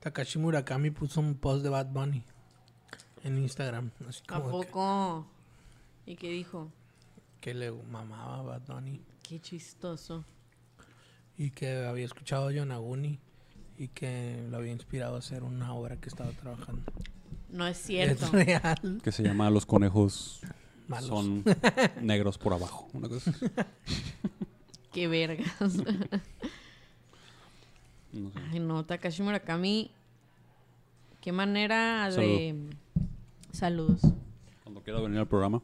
Takashi Murakami puso un post de Bad Bunny en Instagram. Así ¿A que, poco? ¿Y qué dijo? que le mamaba a Bad Bunny. Qué chistoso. Y que había escuchado a Yonaguni. Y que lo había inspirado a hacer una obra que estaba trabajando. No es cierto. Es real. Que se llama Los conejos Malos. son negros por abajo. Una cosa así. Qué vergas. No sé. Ay, no, Takashi Murakami. Qué manera de. Saludos. Cuando quiera venir al programa.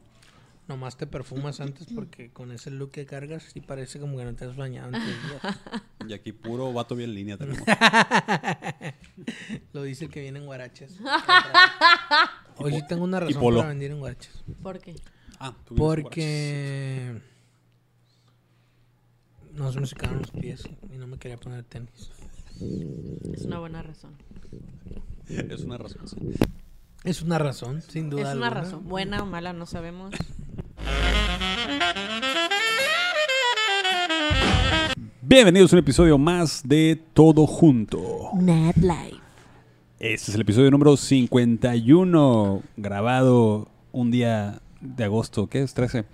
Nomás te perfumas antes porque con ese look que cargas sí parece como que no te has bañado días. Y aquí puro vato bien línea tenemos. Lo dice el que viene en guaraches. Hoy sí tengo una razón para venir en guaraches. ¿Por qué? Ah, tú Porque no se me secaron los pies y no me quería poner tenis. Es una buena razón. Es una razón. sí. Es una razón, sin duda. Es una alguna. razón. Buena o mala, no sabemos. Bienvenidos a un episodio más de Todo Junto. Nat Life. Este es el episodio número 51, grabado un día de agosto, ¿qué es? 13.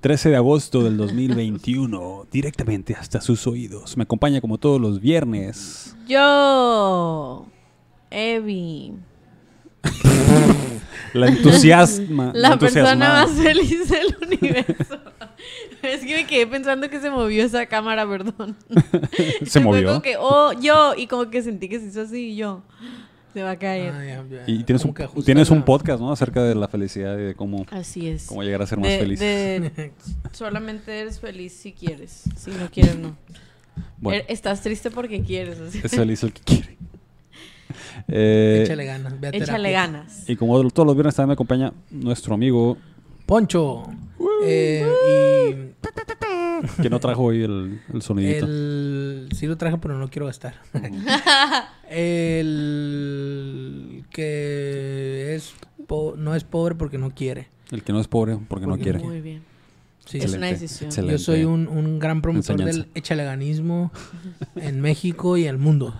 13 de agosto del 2021, directamente hasta sus oídos. Me acompaña como todos los viernes. Yo. Evi. La entusiasma. La persona más feliz del universo. Es que me quedé pensando que se movió esa cámara, perdón. Se movió. Como que, oh, yo. Y como que sentí que se hizo así y yo. Se va a caer. Ah, ya, ya. Y tienes un, tienes un podcast, ¿no? Acerca de la felicidad y de cómo, Así es. cómo llegar a ser más De- feliz. de- solamente eres feliz si quieres. Si no quieres, no. Bueno, Er- Estás triste porque quieres. o sea. es feliz el que quiere. Eh, Échale ganas. ve a Échale ganas. y como todos los viernes también me acompaña nuestro amigo Poncho. Eh, que no trajo hoy el, el y sonidito. el... Sí lo traje, pero no quiero gastar. el que es po- no es pobre porque no quiere. El que no es pobre porque no quiere. Muy bien. Sí, Es una Excelente, decisión. excelente. Yo soy un, un gran promotor Enseñanza. del echaleganismo en México y el mundo.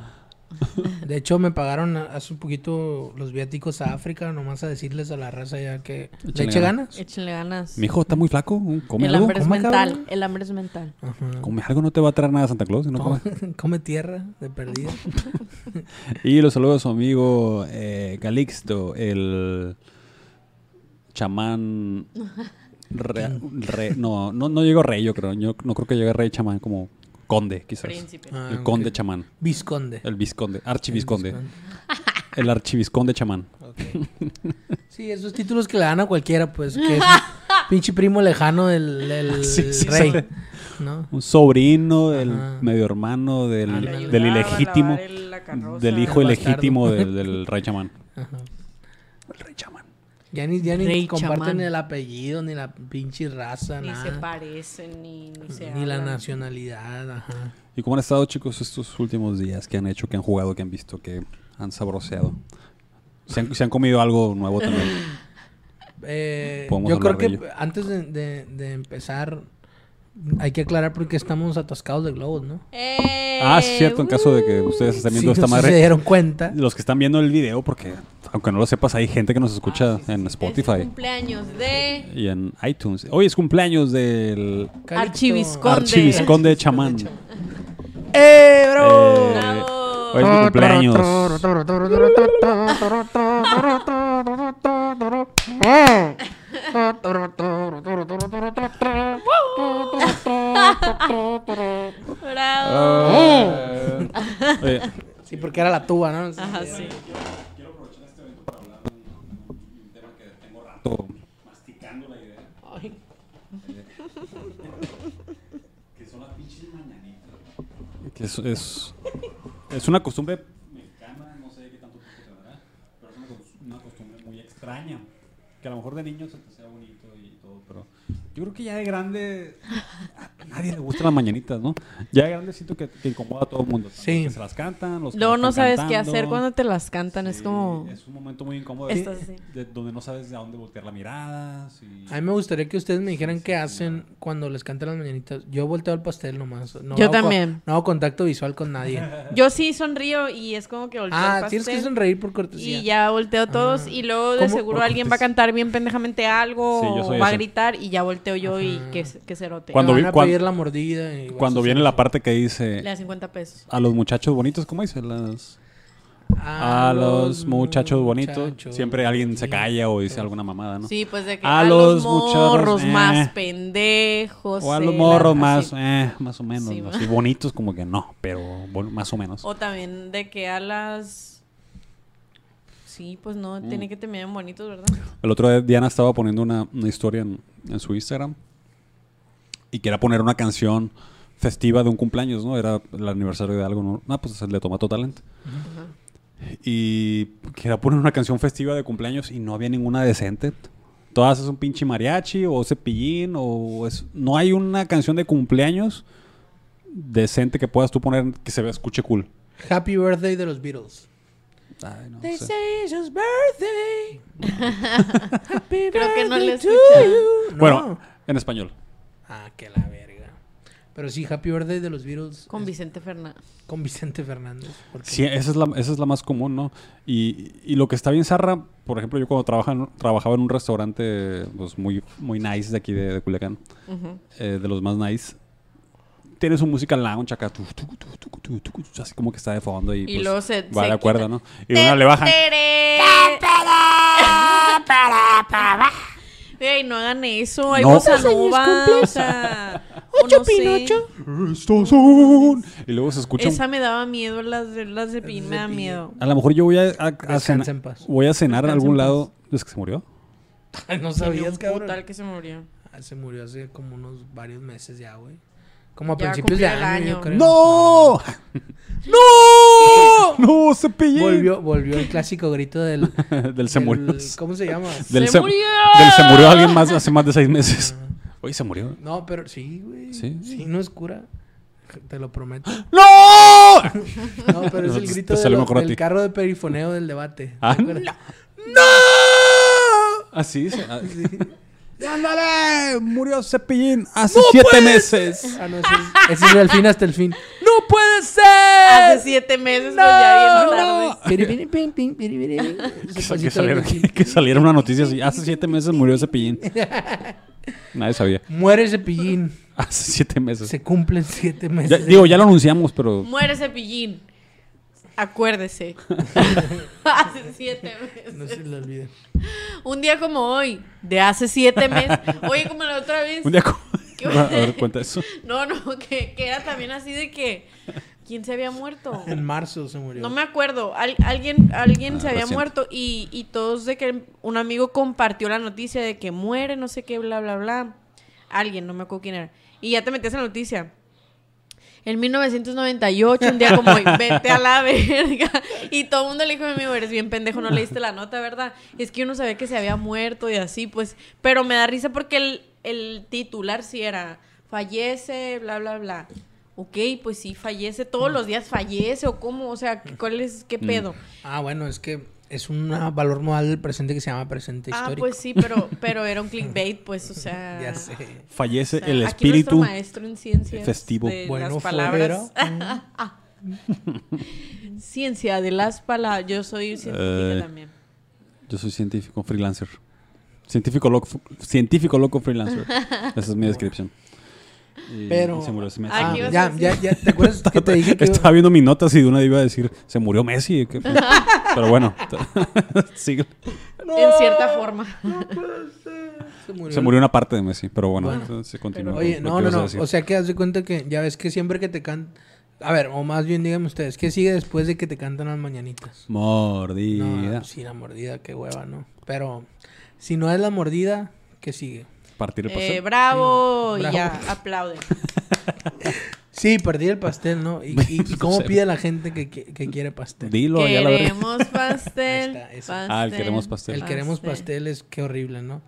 De hecho, me pagaron a- hace un poquito los viáticos a África, nomás a decirles a la raza ya que le eche ganas. ganas. Échenle ganas. Mi hijo está muy flaco. Come El algo. hambre es Come, mental. cabrón. El hambre es mental. Ajá. Come algo, no te va a traer nada Santa Claus. si no come. Come, tierra de perdida. Y los saludo a su amigo eh, Calixto, el chamán. re- re- no, no, no llegó rey, yo creo. Yo no creo que llegue rey chamán como conde, quizás. Príncipe. Ah, el conde chamán. Visconde. El visconde. Archivisconde. visconde. El archivisconde chamán. Sí, esos títulos que le dan a cualquiera, pues, que es un pinche primo lejano del, del Sí, sí, rey. sabe. ¿no? Un sobrino del Ajá. medio hermano del, del ilegítimo. el- carroza. Del hijo ilegítimo del, del rey chamán. Ajá. El rey chamán. Ya ni, ya ni comparten chamán. el apellido, ni la pinche raza, Ni nada. se parecen, ni, ni se ni la nacionalidad, ajá. ¿Y cómo han estado, chicos, estos últimos días? ¿Qué han hecho? ¿Qué han jugado? ¿Qué han visto? ¿Qué han sabroseado? ¿Se han, se han comido algo nuevo también? Eh, yo creo que ello. antes de, de- de empezar, hay que aclarar por qué estamos atascados de globos, ¿no? ¡Eh! ah, sí, es cierto, en caso de que ustedes estén viendo Si esta no se madre. dieron cuenta. Los que están viendo el video, porque aunque no lo sepas, hay gente que nos escucha en Es Spotify cumpleaños de y en iTunes. Hoy es cumpleaños del Calixto. Archivisconde. archivisconde chamán. ¡Eh, bravo! Eh, Bravo. hoy es mi cumpleaños. Bravo. Oye, Sí, porque era la tuba, ¿no? Ajá, sí. quiero aprovechar este evento para hablar de un tema que tengo rato masticando la idea. Ay, Que son las pinches mañanitas. Que es, es, es una costumbre mexicana, no sé qué tanto tiempo tendrá, pero es una, cos- una costumbre muy extraña. Que a lo mejor de niño se te sea bonito y todo, pero yo creo que ya de grande a nadie le gustan las mañanitas, ¿no? Ya de grande siento que, que incomoda a todo el mundo. Los Sí. que se las cantan, los que Luego las no están sabes qué hacer cuando te las cantan. Es como... Es un momento muy incómodo. Estás así. de- donde no sabes de a dónde voltear la mirada. sí. A mí me gustaría que ustedes me dijeran qué hacen cuando les cantan las mañanitas. Yo volteo el pastel nomás. No Yo hago también. no hago contacto visual con nadie. Yo sí sonrío y es como que volteo el ah, pastel. tienes que sonreír por cortesía. Y ya volteo todos Ah. y luego de ¿Cómo? seguro alguien va a cantar bien pendejamente algo Sí, o va a gritar y ya volteo yo y que, que cerote. Cuando vi- van a cuan- pedir la mordida. y Cuando viene la parte que Le dice da 50 pesos. a los muchachos bonitos, ¿cómo dice? Las... A los muchachos bonitos. Siempre alguien se calla o dice alguna mamada, ¿no? Sí, pues de que A a, los, morros eh. más pendejos. O a los eh, morros la- más, así. eh, más o menos. Sí, bonitos como que no, pero más o menos. O también de que a las... Sí, pues no, Mm. tiene que terminar en bonitos, ¿verdad? El otro día Diana estaba poniendo una, una historia en, en su Instagram y quería poner una canción festiva de un cumpleaños, ¿no? Era el aniversario de algo, ¿no? Ah, pues le Tomato Talent. Y quería poner una canción festiva de cumpleaños y no había ninguna decente. Todas es un pinche mariachi o cepillín o es... No hay una canción de cumpleaños decente que puedas tú poner que se vea, escuche cool. Happy Birthday de los Beatles. Ay, no They sé. say it's his birthday. Happy Creo que no le birthday to escuché. you. No. Bueno, en español. Ah, que la verga. Pero sí, Happy Birthday de los Beatles. Con es- Vicente Fernández. con Vicente Fernández. porque- Sí, esa es la, esa es la más común, ¿no? Y, y lo que está bien zarra, por ejemplo, yo cuando trabaja en- trabajaba en un restaurante pues, muy, muy nice de aquí de, de Culiacán, eh, de los más nice, tiene su música lounge acá, tu, tu, tu, tu, tu, tu, tu, así como que está de fondo y, Y pues, luego se- va se de acuerdo. ¿no? Y una le bajan. Ey, no hagan eso. Hay No. sea, o Ocho, no. Pinocho. Estos son. Y luego se escucha. Esa me daba miedo, las de, las de Pin me da miedo. A lo mejor yo voy a, a- a cenar, voy a cenar en algún lado. ¿Es que se murió? No sabías, cabrón. putal que se murió. Ah, se murió hace como unos varios meses ya, güey. Como a Ya principios de año, yo creo. ¡No! ¡No! ¡No, cepillín! Volvió, volvió el clásico grito del... del se del- murió. ¿Cómo se llama? Del ¡Se se, murió! Del se murió alguien más hace más de seis meses. Oye, se murió. No, pero sí, güey. ¿Sí? Sí, no es cura. Te lo prometo. ¡No! No, pero es No, el grito de lo- del carro de perifoneo del debate. Ah, ¿Te acuerdas? Así dice. ah. ¡Ándale! Murió Cepillín hace siete meses. Ah, no, ese es, ese es el fin hasta el fin. ¡No puede ser! Hace siete meses, pues ya bien tarde. Que, saliera, que saliera una noticia así. Hace siete meses murió Cepillín. Nadie sabía. Muere Cepillín. Hace siete meses. Se cumplen siete meses. Ya- digo, ya lo anunciamos, pero... Muere Cepillín. Acuérdese. hace siete meses. No se le olvide. Un día como hoy, de hace siete meses. Oye, como la otra vez. Un día... como- ¿Qué? A ver, cuenta eso. No, no, que, que era también así de que. ¿Quién se había muerto? En marzo se murió. No me acuerdo. Al- alguien alguien Ah, se había muerto y, y todos de que un amigo compartió la noticia de que muere, no sé qué, bla, bla, bla. Alguien, no me acuerdo quién era. Y ya te metías en la noticia. En 1998, un día como hoy, vete a la verga. Y todo el mundo le dijo a mi amigo, eres bien pendejo, no leíste la nota, ¿verdad? Es que uno sabía que se había muerto y así, pues. Pero me da risa porque el, el titular sí era, fallece, bla, bla, bla. Ok, pues sí, fallece, todos los días fallece o cómo, o sea, ¿cuál es, qué Mm. pedo? Ah, bueno, es que es un valor modal del presente que se llama presente Ah, histórico. pues sí, pero, pero era un clickbait, pues, o sea... Ya sé. Fallece o sea, el aquí espíritu. maestro en ciencias festivo. de Bueno, las palabras. fuera. Ciencia de las palabras. Yo soy científica Eh, también. Yo soy científico freelancer. Científico loco, científico loco freelancer. Esa es mi descripción. Y- Pero- y se murió Messi. Ah, Ah, ¿qué ibas a ya, decir? ya, ya. ¿Te acuerdas que te dije que Estaba viendo mis notas y de una iba a decir, se murió Messi. Pero bueno, sigue. En cierta forma. se murió? Se murió una parte de Messi, pero bueno, se continúa. Oye, no, no, no. O sea que haz de cuenta que ya ves que siempre que te cantan. A ver, o más bien díganme ustedes, ¿qué sigue después de que te cantan las mañanitas? Mordida. No, sí, la mordida, qué hueva, ¿no? Pero si no es la mordida, ¿qué sigue? Partir el Eh, pastel. bravo, Sí, y bravo. ya, aplauden. Sí, perdí el pastel, ¿no? ¿Y, y- y cómo pide la gente que, que- que quiere pastel? Dilo, ya la pastel. Ahí está, pastel, Ah, el queremos pastel. El queremos pastel es qué horrible, ¿no?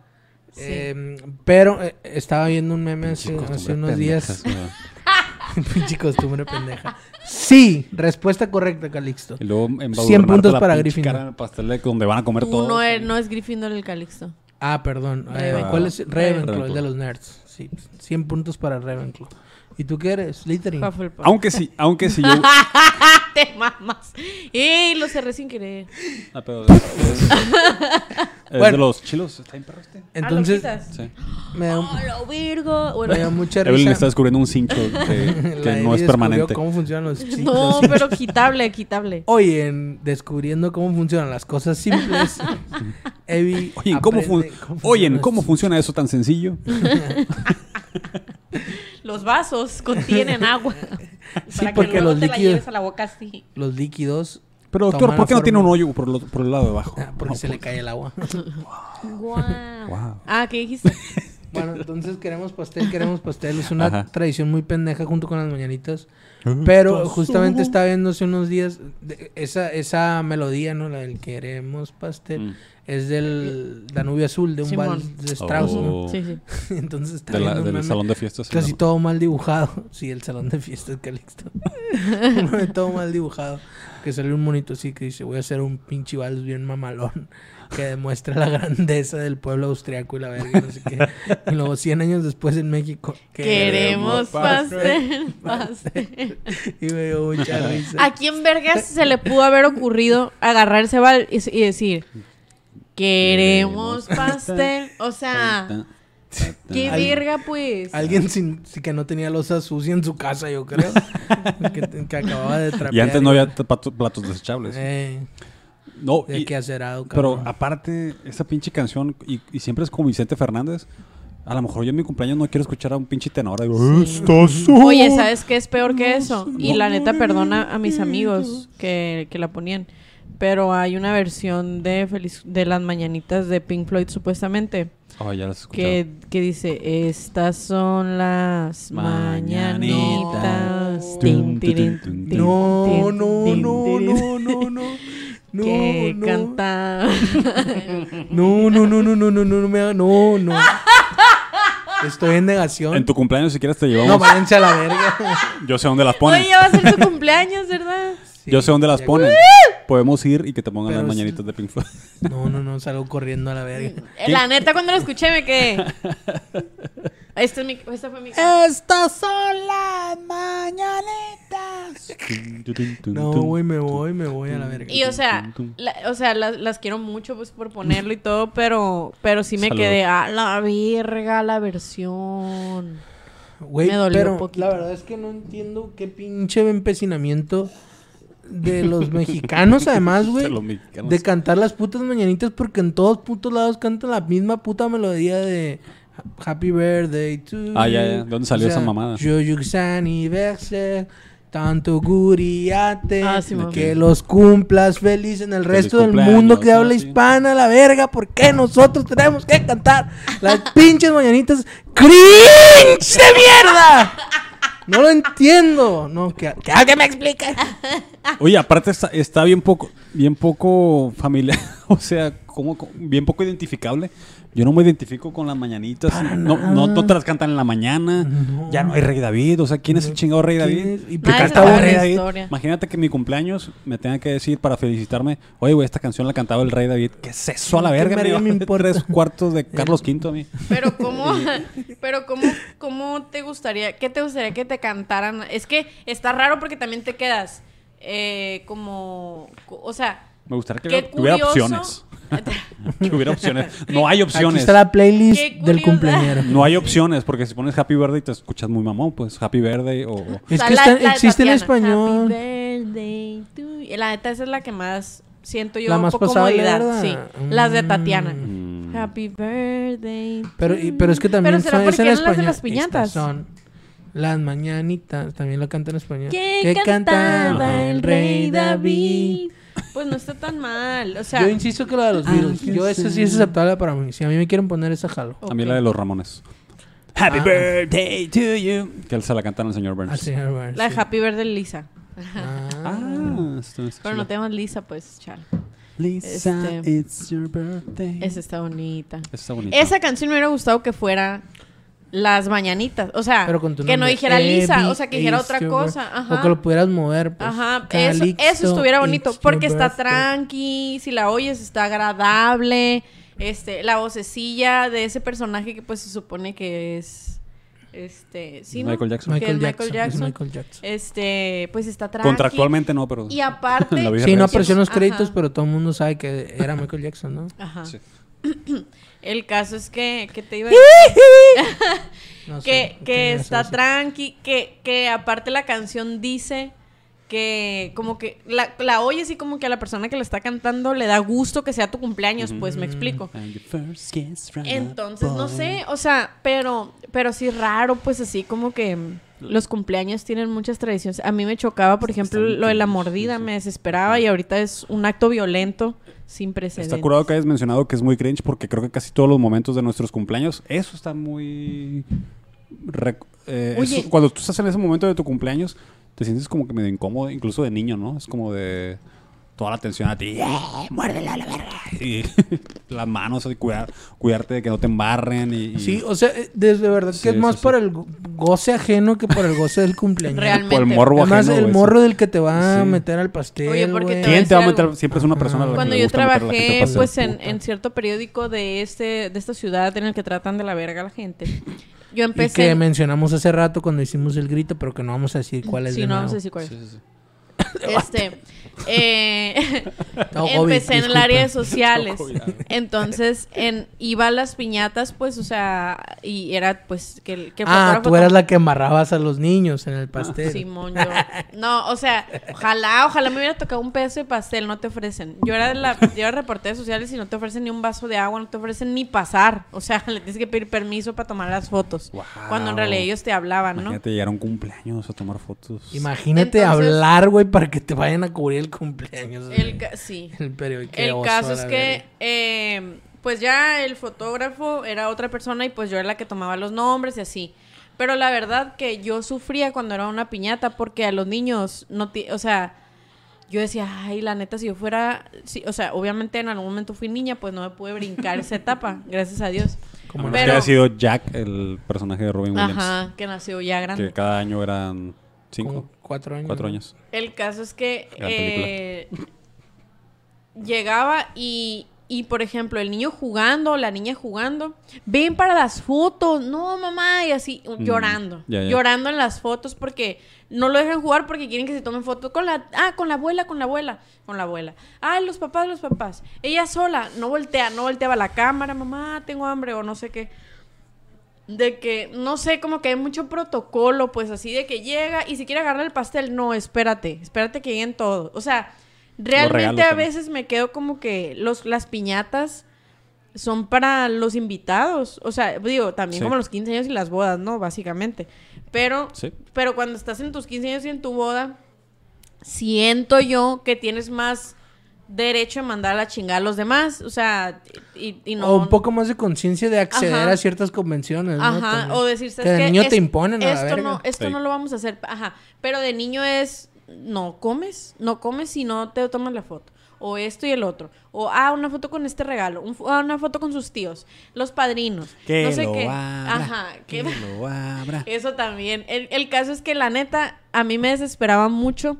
Sí. Eh, pero eh, estaba viendo un meme hace, unos días. Pinche costumbre pendeja. Sí, respuesta correcta, Calixto. Y luego embadurnarte 100 puntos para Gryffindor. cara en el pastel de donde van a comer Tú todo. no, es, no es Gryffindor el Calixto. Ah, perdón. Eh, Ravenclaw. ¿Cuál es? Ravenclaw, el Ravenclaw. de los nerds. Sí, 100 puntos para Ravenclaw. ¿Y tú qué eres? Slytherin. Hufflepuff. Aunque sí, aunque sí yo... Te mamas. ¡Ey! Lo cerré sin querer. Ah, pero es, es- es Bueno. de los chilos. ¿Está bien perro este? Entonces, Ah, ¿lo quitas? Sí. me da, ¡Oh, lo virgo! Bueno, me da mucha Evelyn está descubriendo un cincho que, no es descubrió permanente. cómo funcionan los no, pero quitable, quitable. Hoy en Descubriendo cómo funcionan las cosas simples, Evi Oye, ¿cómo, fun- aprende cómo Oye, funcionan ¿cómo los- funciona eso tan sencillo? Los vasos contienen agua. Sí, Para porque que luego los te la líquidos- lleves a la boca así. los líquidos? Pero doctor, ¿por la qué no tiene un hoyo por, lo- por el lado de abajo? Ah, porque No, se le cae el agua. Guau. Wow. Ah, ¿qué dijiste? bueno, entonces queremos pastel, queremos pastel. Es una Ajá. tradición muy pendeja junto con las mañanitas. Pero justamente estaba viendo hace unos días de- esa, esa melodía, ¿no? La del queremos pastel. Mm. Es del Danubio Azul, de un Simón. vals de Strauss, ¿no? Oh. Sí, sí. Entonces está De la- viendo del meme salón de fiestas. Casi todo mal dibujado. Sí, el salón de fiestas Calixto. todo mal dibujado. Que sale un monito así que dice, voy a hacer un pinche vals bien mamalón. Que demuestra la grandeza del pueblo austriaco y la verga, no sé qué. Y luego 100 años después en México. Queremos pastel, pastel, pastel. Y me dio mucha risa. ¿A quién vergas se le pudo haber ocurrido agarrar ese bal y, y decir, queremos pastel? O sea, qué verga, pues. Alguien sin, sin que no tenía losa sucia en su casa, yo creo. que, que acababa de trapear. Y antes no había platos desechables. Eh, no, de y- que acerado, pero cabrón. aparte, esa pinche canción, y, y siempre es como Vicente Fernández. A lo mejor yo en mi cumpleaños no quiero escuchar a un pinche tenor. Digo, "Estás Oye, ¿sabes qué es peor que eso? Y la neta, perdona a mis amigos que, que la ponían. Pero hay una versión de Feliz, de las mañanitas de Pink Floyd, supuestamente, Oh, ya las que, que dice, estas son las mañanitas. No, no, no, no, no, no. No, que no. canta. No, no, no, no, no, no, no, no me haga- no, no. Estoy en negación. En tu cumpleaños, si quieres, te No, llevamos. váyanse a la verga. Yo sé dónde las ponen. Oye, ya va a ser tu cumpleaños, ¿verdad? Yo sé dónde las ya- ponen. Podemos ir y que te pongan Pero las mañanitas de Pink Floyd. No, no, no, salgo corriendo a la verga. Eh, La neta, cuando lo escuché me quedé. Esta, es mi, esta fue mi. Estas son las mañanitas. No, güey, me voy, me voy a la verga. Y o sea, la- o sea, las, las quiero mucho pues por ponerlo y todo, pero, pero sí me Salud. quedé a la verga la versión. Güey, me dolió pero poquito. la verdad es que no entiendo qué pinche empecinamiento de los mexicanos, además, güey. De cantar las putas mañanitas porque en todos putos lados cantan la misma puta melodía de Happy Birthday to Ah, ya, you. ya. ¿De dónde salió esa mamada? Anniversaire, tanto guriate, Ah, sí, que los cumplas feliz en el Feliz resto del mundo que habla sí. hispana, la verga, ¿por qué nosotros tenemos que cantar las pinches mañanitas cringe de mierda? No lo entiendo. No, que, que alguien me explique. Oye, aparte está, está bien poco, bien poco familiar, o sea, como bien poco identificable. Yo no me identifico con las mañanitas. No, no, no te las cantan en la mañana. No. Ya no hay Rey David. O sea, ¿quién es el chingado Rey ¿Quién David? ¿Y ¿Qué por Nadie cantaba Rey la David? historia. Imagínate que en mi cumpleaños me tengan que decir para felicitarme, oye, güey, esta canción la cantaba el Rey David. ¿Qué es eso a la ¿Qué verga? Me me importa? tres cuartos de Carlos V a mí. Pero cómo, pero cómo, cómo te gustaría, qué te gustaría que te cantaran. Es que está raro porque también te quedas eh, como, o sea, Me gustaría que, qué hubiera- opciones. Que hubiera opciones. No hay Aquí opciones. está la playlist del cumpleañero. No hay opciones, porque si pones Happy Birthday te escuchas muy mamón, pues Happy Birthday o... o- Es O sea, que la- está- la existe en español. Happy birthday to. La neta, esa es la que más siento yo La más poco pasable, comodidad. ¿verdad? Sí, las de Mm. Tatiana. Mm. Happy birthday. Pero, y- pero es que también Pero fa- es en eran las de español. las piñatas. Estas son las mañanitas. También la canta en español. Que cantaba el rey David. Pues no está tan mal. O sea, Yo insisto que la de los Beatles. Yo esa sí es aceptable para mí. Si a mí me quieren poner esa jalo. A mí la de los Ramones. Happy Ah. birthday to you. Que él se la cantan al señor Burns. Así, a ver, la de sí. Happy birthday Lisa. Ah. Ah, esto está Pero no tenemos Lisa, pues, chal. Lisa, Este- it's your birthday. Esa está bonita. Esa está bonita. Esa canción me hubiera gustado que fuera Las Mañanitas. O sea, Pero con tu que no dijera Lisa, o sea, que dijera otra your cosa. Ajá. O que lo pudieras mover, pues. Ajá, eso, Calixto, eso estuviera bonito, porque está birthday. tranqui, si la oyes está agradable, este, la vocecilla de ese personaje que pues se supone que es, este, ¿sí, no? Michael Jackson. Michael es Jackson. Michael Jackson. es Michael Jackson. Este, pues está tranqui. Contractualmente no, pero. Y aparte, Sí, no apareció en los Ajá. créditos, pero todo el mundo sabe que era Michael Jackson, ¿no? Ajá. Sí. El caso es que, que te iba a decir No que, ¿qué que está tranqui, que, que aparte la canción dice que como que la, la oyes y como que a la persona que la está cantando le da gusto que sea tu cumpleaños, pues me explico. From a Entonces, no sé, o sea, pero, pero sí raro, pues así como que los cumpleaños tienen muchas tradiciones. A mí me chocaba, por ejemplo, lo de la mordida, me desesperaba y ahorita es un acto violento sin precedentes. Está curado que hayas mencionado que es muy cringe porque creo que casi todos los momentos de nuestros cumpleaños, eso está muy... eh, Oye. eso- cuando tú estás en ese momento de tu cumpleaños, te sientes como que medio incómodo, incluso de niño, ¿no? Es como de toda la atención a ti. ¡Eh, muérdela a la verga! Y las manos, así, cuidar, cuidarte de que no te embarren y... y- Sí, o sea, eh, desde verdad Sí, que es más sí, el go- goce ajeno que por el goce del cumpleaños. Realmente. por el morbo Además, ajeno, el morro del que te va a Sí. meter al pastel, Oye, porque te a ¿Quién te va a meter? algo. Siempre es una persona a la que Cuando le yo gusta meter a la gente trabajé pastel. pues en, en cierto periódico de este de esta ciudad en el que tratan de la verga a la gente. Yo Y empecé que mencionamos hace rato cuando hicimos el grito, pero que no vamos a decir cuál es Sí, de no nuevo. vamos a decir cuál es. Sí, sí, sí. Este, eh, No, empecé en el área de sociales. Entonces, en, iba a las piñatas, pues, o sea, y era pues que el que Ah, tú eras la que embarrabas a los niños en el pastel. Simón, yo. No, o sea, ojalá, ojalá me hubiera tocado un pedazo de pastel, no te ofrecen. Yo era de la, yo era reportera sociales y no te ofrecen ni un vaso de agua, no te ofrecen ni pasar. O sea, le tienes que pedir permiso para tomar las fotos. Wow. Cuando en realidad ellos te hablaban, ¿no? Imagínate llegar a un cumpleaños a tomar fotos. Imagínate Entonces- hablar, güey, para que te vayan a cubrir el cumpleaños. El ca- sí. El periódico. El oso caso es que, eh, pues ya el fotógrafo era otra persona y pues yo era la que tomaba los nombres y así. Pero la verdad que yo sufría cuando era una piñata porque a los niños no, o sea, yo decía, ay, la neta, si yo fuera, o sea, obviamente en algún momento fui niña, pues no me pude brincar esa etapa, gracias a Dios. Como Pero- que haya sido Jack, el personaje de Robin Williams. Ajá, que nació ya grande. Que cada año eran cinco, Como cuatro años. cuatro ¿no? años. El caso es que eh, llegaba y, y, por ejemplo, el niño jugando, la niña jugando, ven para las fotos, no mamá, y así llorando, Mm, ya. llorando en las fotos porque no lo dejan jugar porque quieren que se tomen fotos con la, ah, con la abuela, con la abuela, con la abuela, ah, los papás, los papás, ella sola, no voltea, no volteaba la cámara, mamá, tengo hambre o no sé qué de que, no sé, como que hay mucho protocolo, pues así de que llega y si quiere agarrar el pastel, no, espérate, espérate que lleguen todos. O sea, realmente a veces me quedo como que los, las piñatas son para los invitados. O sea, digo, también Sí. como los 15 años y las bodas, ¿no? Básicamente. Pero, Sí. pero cuando estás en tus 15 años y en tu boda, siento yo que tienes más derecho a mandar a la chingada a los demás. O sea, y, y no... O un poco más de conciencia de acceder Ajá. a ciertas convenciones. ¿no? Ajá, También. o decir, Que ¿sabes de qué? niño te imponen a la esto verga. no, esto Sí. no lo vamos a hacer, ajá, pero de niño es no comes, no comes si no te tomas la foto. O esto y el otro. O, ah, una foto con este regalo. un ah, una foto con sus tíos. Los padrinos. Que no sé lo qué. abra, Ajá. que que- lo abra. Eso también. El, el caso es que la neta, a mí me desesperaba mucho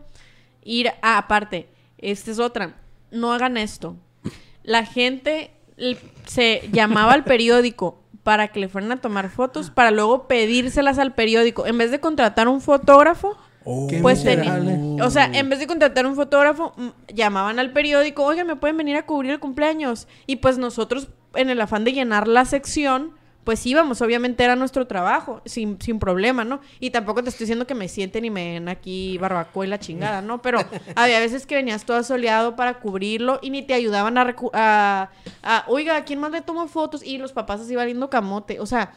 ir a, aparte, esta es otra, no hagan esto. La gente se llamaba al periódico para que le fueran a tomar fotos, para luego pedírselas al periódico. En vez de contratar un fotógrafo, Oh. Pues o sea, en vez de contratar un fotógrafo, llamaban al periódico, oigan, me pueden venir a cubrir el cumpleaños. Y pues nosotros, en el afán de llenar la sección, pues íbamos, obviamente era nuestro trabajo, sin, sin problema, ¿no? Y tampoco te estoy diciendo que me sienten y me den aquí barbacoa y la chingada, ¿no? Pero había veces que venías todo soleado para cubrirlo y ni te ayudaban a, recu- a, a, oiga, ¿a quién más le tomo fotos? Y los papás así valiendo camote, o sea,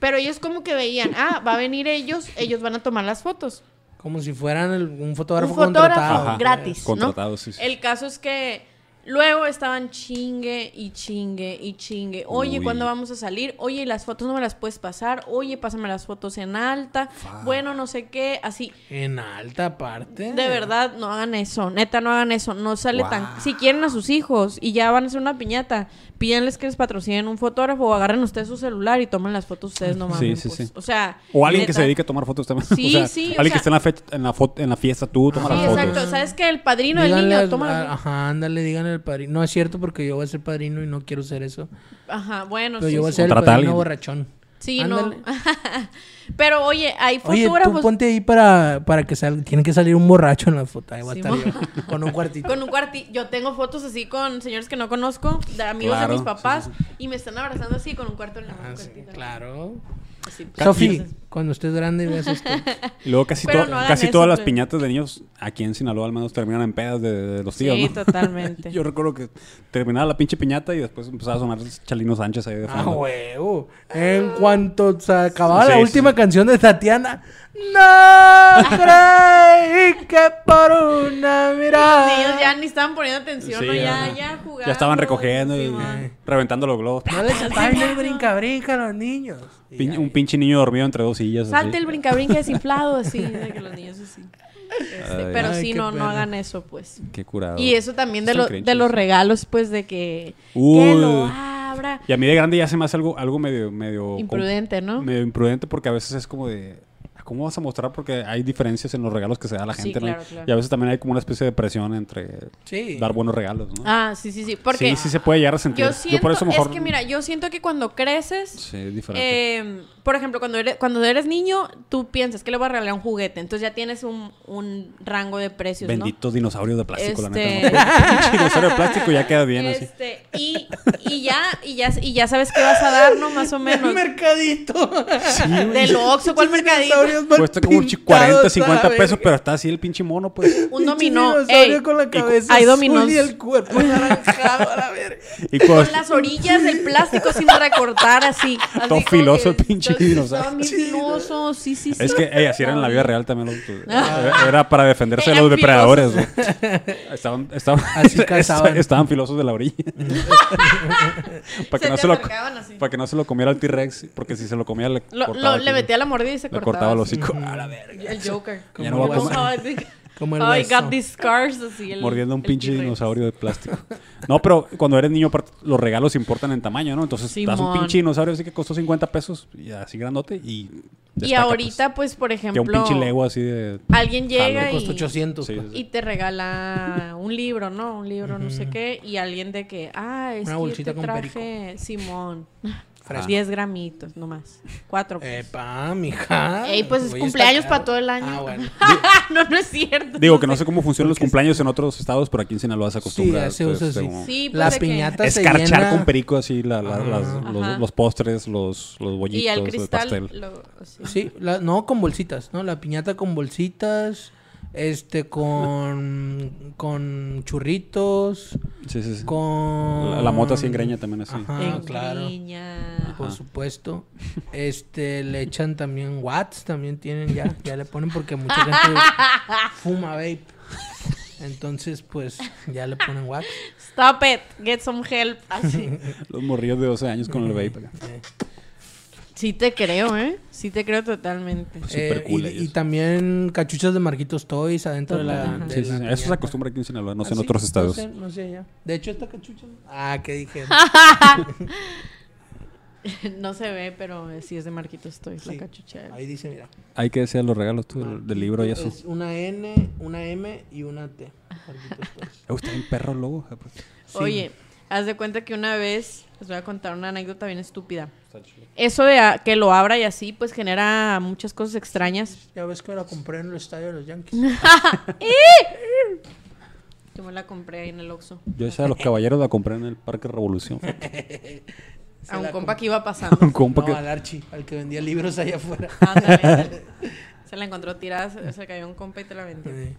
pero ellos como que veían, ah, va a venir ellos, ellos van a tomar las fotos. Como si fueran el- un fotógrafo Un fotógrafo contratado. Ajá. gratis, ¿no? Contratado, sí, sí. El caso es que Luego estaban chingue y chingue y chingue. Oye, Uy. ¿cuándo vamos a salir? Oye, las fotos no me las puedes pasar. Oye, pásame las fotos en alta. Bueno, no sé qué. Así. En alta parte. De verdad, no hagan eso. Neta, no hagan eso. No sale tan... Si quieren a sus hijos y ya van a hacer una piñata, pídanles que les patrocinen un fotógrafo o agarren ustedes su celular y tomen las fotos ustedes nomás. Sí, sí, sí. O sea... O alguien que se dedique a tomar fotos también. Sí, o sea, sí, o Alguien sea- que esté en la, fecha, en, la foto, en la fiesta, tú toma Sí, las fotos. exacto. ¿Sabes que El padrino del niño toma las Ajá, ándale, díganle al padrino. No es cierto porque yo voy a ser padrino y no quiero ser eso. Ajá, bueno, Pero sí, yo voy a ser el padrino alguien. borrachón. Sí, Ándale. no. Pero oye, hay Oye, fotógrafos tú ponte ahí para, para que salga. Tiene que salir un borracho en la foto. Ahí va a estar yo. Con un cuartito. con un cuartito. Yo tengo fotos así con señores que no conozco, de amigos Claro, de mis papás, sí, y me están abrazando así con un cuarto en la Ah, mano. sí, cuartito. claro. Así, pues, entonces- cuando estés grande y veas esto. Y luego casi, Pero to- no hagan casi eso, todas las piñatas de niños aquí en Sinaloa al menos terminan en pedas de, de los tíos, Sí, ¿no? totalmente. Yo recuerdo que terminaba la pinche piñata y después empezaba a sonar Chalino Sánchez ahí de Ah, fondo. huevo. En cuanto se acababa la Sí, última sí. canción de Tatiana. No creí que por una Los mirada. niños ya ni estaban poniendo atención, Sí, ¿no? Ya, ya jugando. ya estaban recogiendo y man. reventando los globos. No les el brinca brinca a los niños. Y Pin- ya, un pinche niño dormido entre dos sillas. Salte así. el brinca-brinca desinflado, así, de que los niños así. Este, Ay. pero Ay, sí, no, no hagan eso, pues. Qué curado. Y eso también de, lo- de los regalos, pues, de que, que Uy. lo abra. Y a mí de grande ya se me hace algo, algo medio, medio... Imprudente, ¿no? Medio imprudente porque a veces es como de... ¿Cómo vas a mostrar? Porque hay diferencias en los regalos que se da a la Sí, gente, ¿no? claro, claro. Y a veces también hay como una especie de presión entre Sí. dar buenos regalos, ¿no? Ah, sí, sí, sí. Porque sí, sí se puede llegar a sentir. yo siento, por eso mejor... es que mira, yo siento que cuando creces, Sí, es diferente. eh, por ejemplo, cuando eres, cuando eres niño, tú piensas que le voy a regalar un juguete, entonces ya tienes un, un rango de precios, ¿no? Benditos dinosaurios de plástico, la Este- neta. ¿no? Pinche dinosaurio de plástico ya queda bien así. Este, y, y ya, y ya, y ya sabes qué vas a dar, ¿no? Más o El menos. mercadito. Del Oxxo, ¿cuál mercadito? Cuesta como un chi- pintados 40, a 50 la pesos, pero está así el pinche mono, pues. Un dominó. dinosaurio Ey, con la cabeza hay azul dominós. y el cuerpo anaranjado a la verga. Y con las orillas del plástico sin recortar así. así Todo filoso que- el pinche Estaban bien filosos, sí, sí, sí. Es que, ey, así era en la vida real también. los- era, para defenderse de los depredadores. güey. Estaban, estaban, Así cazaban. estaban filosos de la orilla. para, que no se lo, para que no se lo comiera el T-Rex, porque si se lo comía le Lo, cortaba lo- le metía la mordida y se le cortaba. cortaba el hocico. A la verga. El Joker. Ya no voy a comer. Como el I hueso. got these scars, así. el- Mordiendo un el pinche T-Rex. dinosaurio de plástico. No, pero cuando eres niño, los regalos importan en tamaño, ¿no? Entonces, das un Simón. pinche dinosaurio así que costó 50 pesos, y así grandote, y. Y destaca, ahorita, pues, por pues, que ejemplo, un pinche Lego así de. alguien llega y, Costó 800. Sí, pues. y te regala un libro, ¿no? Un libro, no sé qué. Y alguien de que, ah, es Una que bolsita te con traje Simón. Fresco. 10 gramitos nomás. Cuatro. pues. Epa, mija. Ey, pues es cumpleaños para todo el año. Ah, bueno. no, no es cierto. Digo que no sé cómo funcionan los cumpleaños en otros estados, pero aquí en Sinaloa se acostumbra. Sí, se usa este, así. como Sí, pues Las que- piñatas se Escarchar llena- con perico así la- la- las- los, los postres, los, los bollitos Y al de cristal. pastel. lo- sí. Sí, la- no con bolsitas, ¿no? La piñata con bolsitas, este, con, con churritos, Sí, sí, sí. con... La, la mota así en greña también así. Ajá, En Ah, claro. Griña. Por Ajá. supuesto. Este, le echan también watts, también tienen ya, ya le ponen porque mucha gente fuma vape. Entonces, pues, ya le ponen watts. Stop it. Get some help. Así. Los morrillos de 12 años con el vape. Sí te creo, ¿eh? Sí te creo totalmente. Súper Eh, cool y, también cachuchas de Marquitos Toys adentro de la, de Sí, sí, la sí. Eso se acostumbra aquí en Sinaloa, no sé en ¿Ah, sí? otros estados. No sé, no sé ya. De hecho, esta cachucha. Ah, ¿qué dije? no se ve, pero sí es de Marquitos Estoy, Sí. la cachucha. Ahí dice, mira. Hay que decir los regalos tú, del, del libro y eso. Es una N, una M y una T. Marquitos Toys. Me gusta bien perro el logo. eh, pues. Sí. Oye, haz de cuenta que una vez, les voy a contar una anécdota bien estúpida. Eso de a- que lo abra y así, pues genera muchas cosas extrañas. Ya ves que la compré en el estadio de los Yankees. Yo me la compré ahí en el Oxxo. Yo esa de los caballeros la compré en el Parque Revolución. A un compa comp- que iba pasando. Un compa No, que... al Archie, al que vendía libros allá afuera. Ándale. se la encontró tirada, se, se cayó un compa y te la vendió. Sí.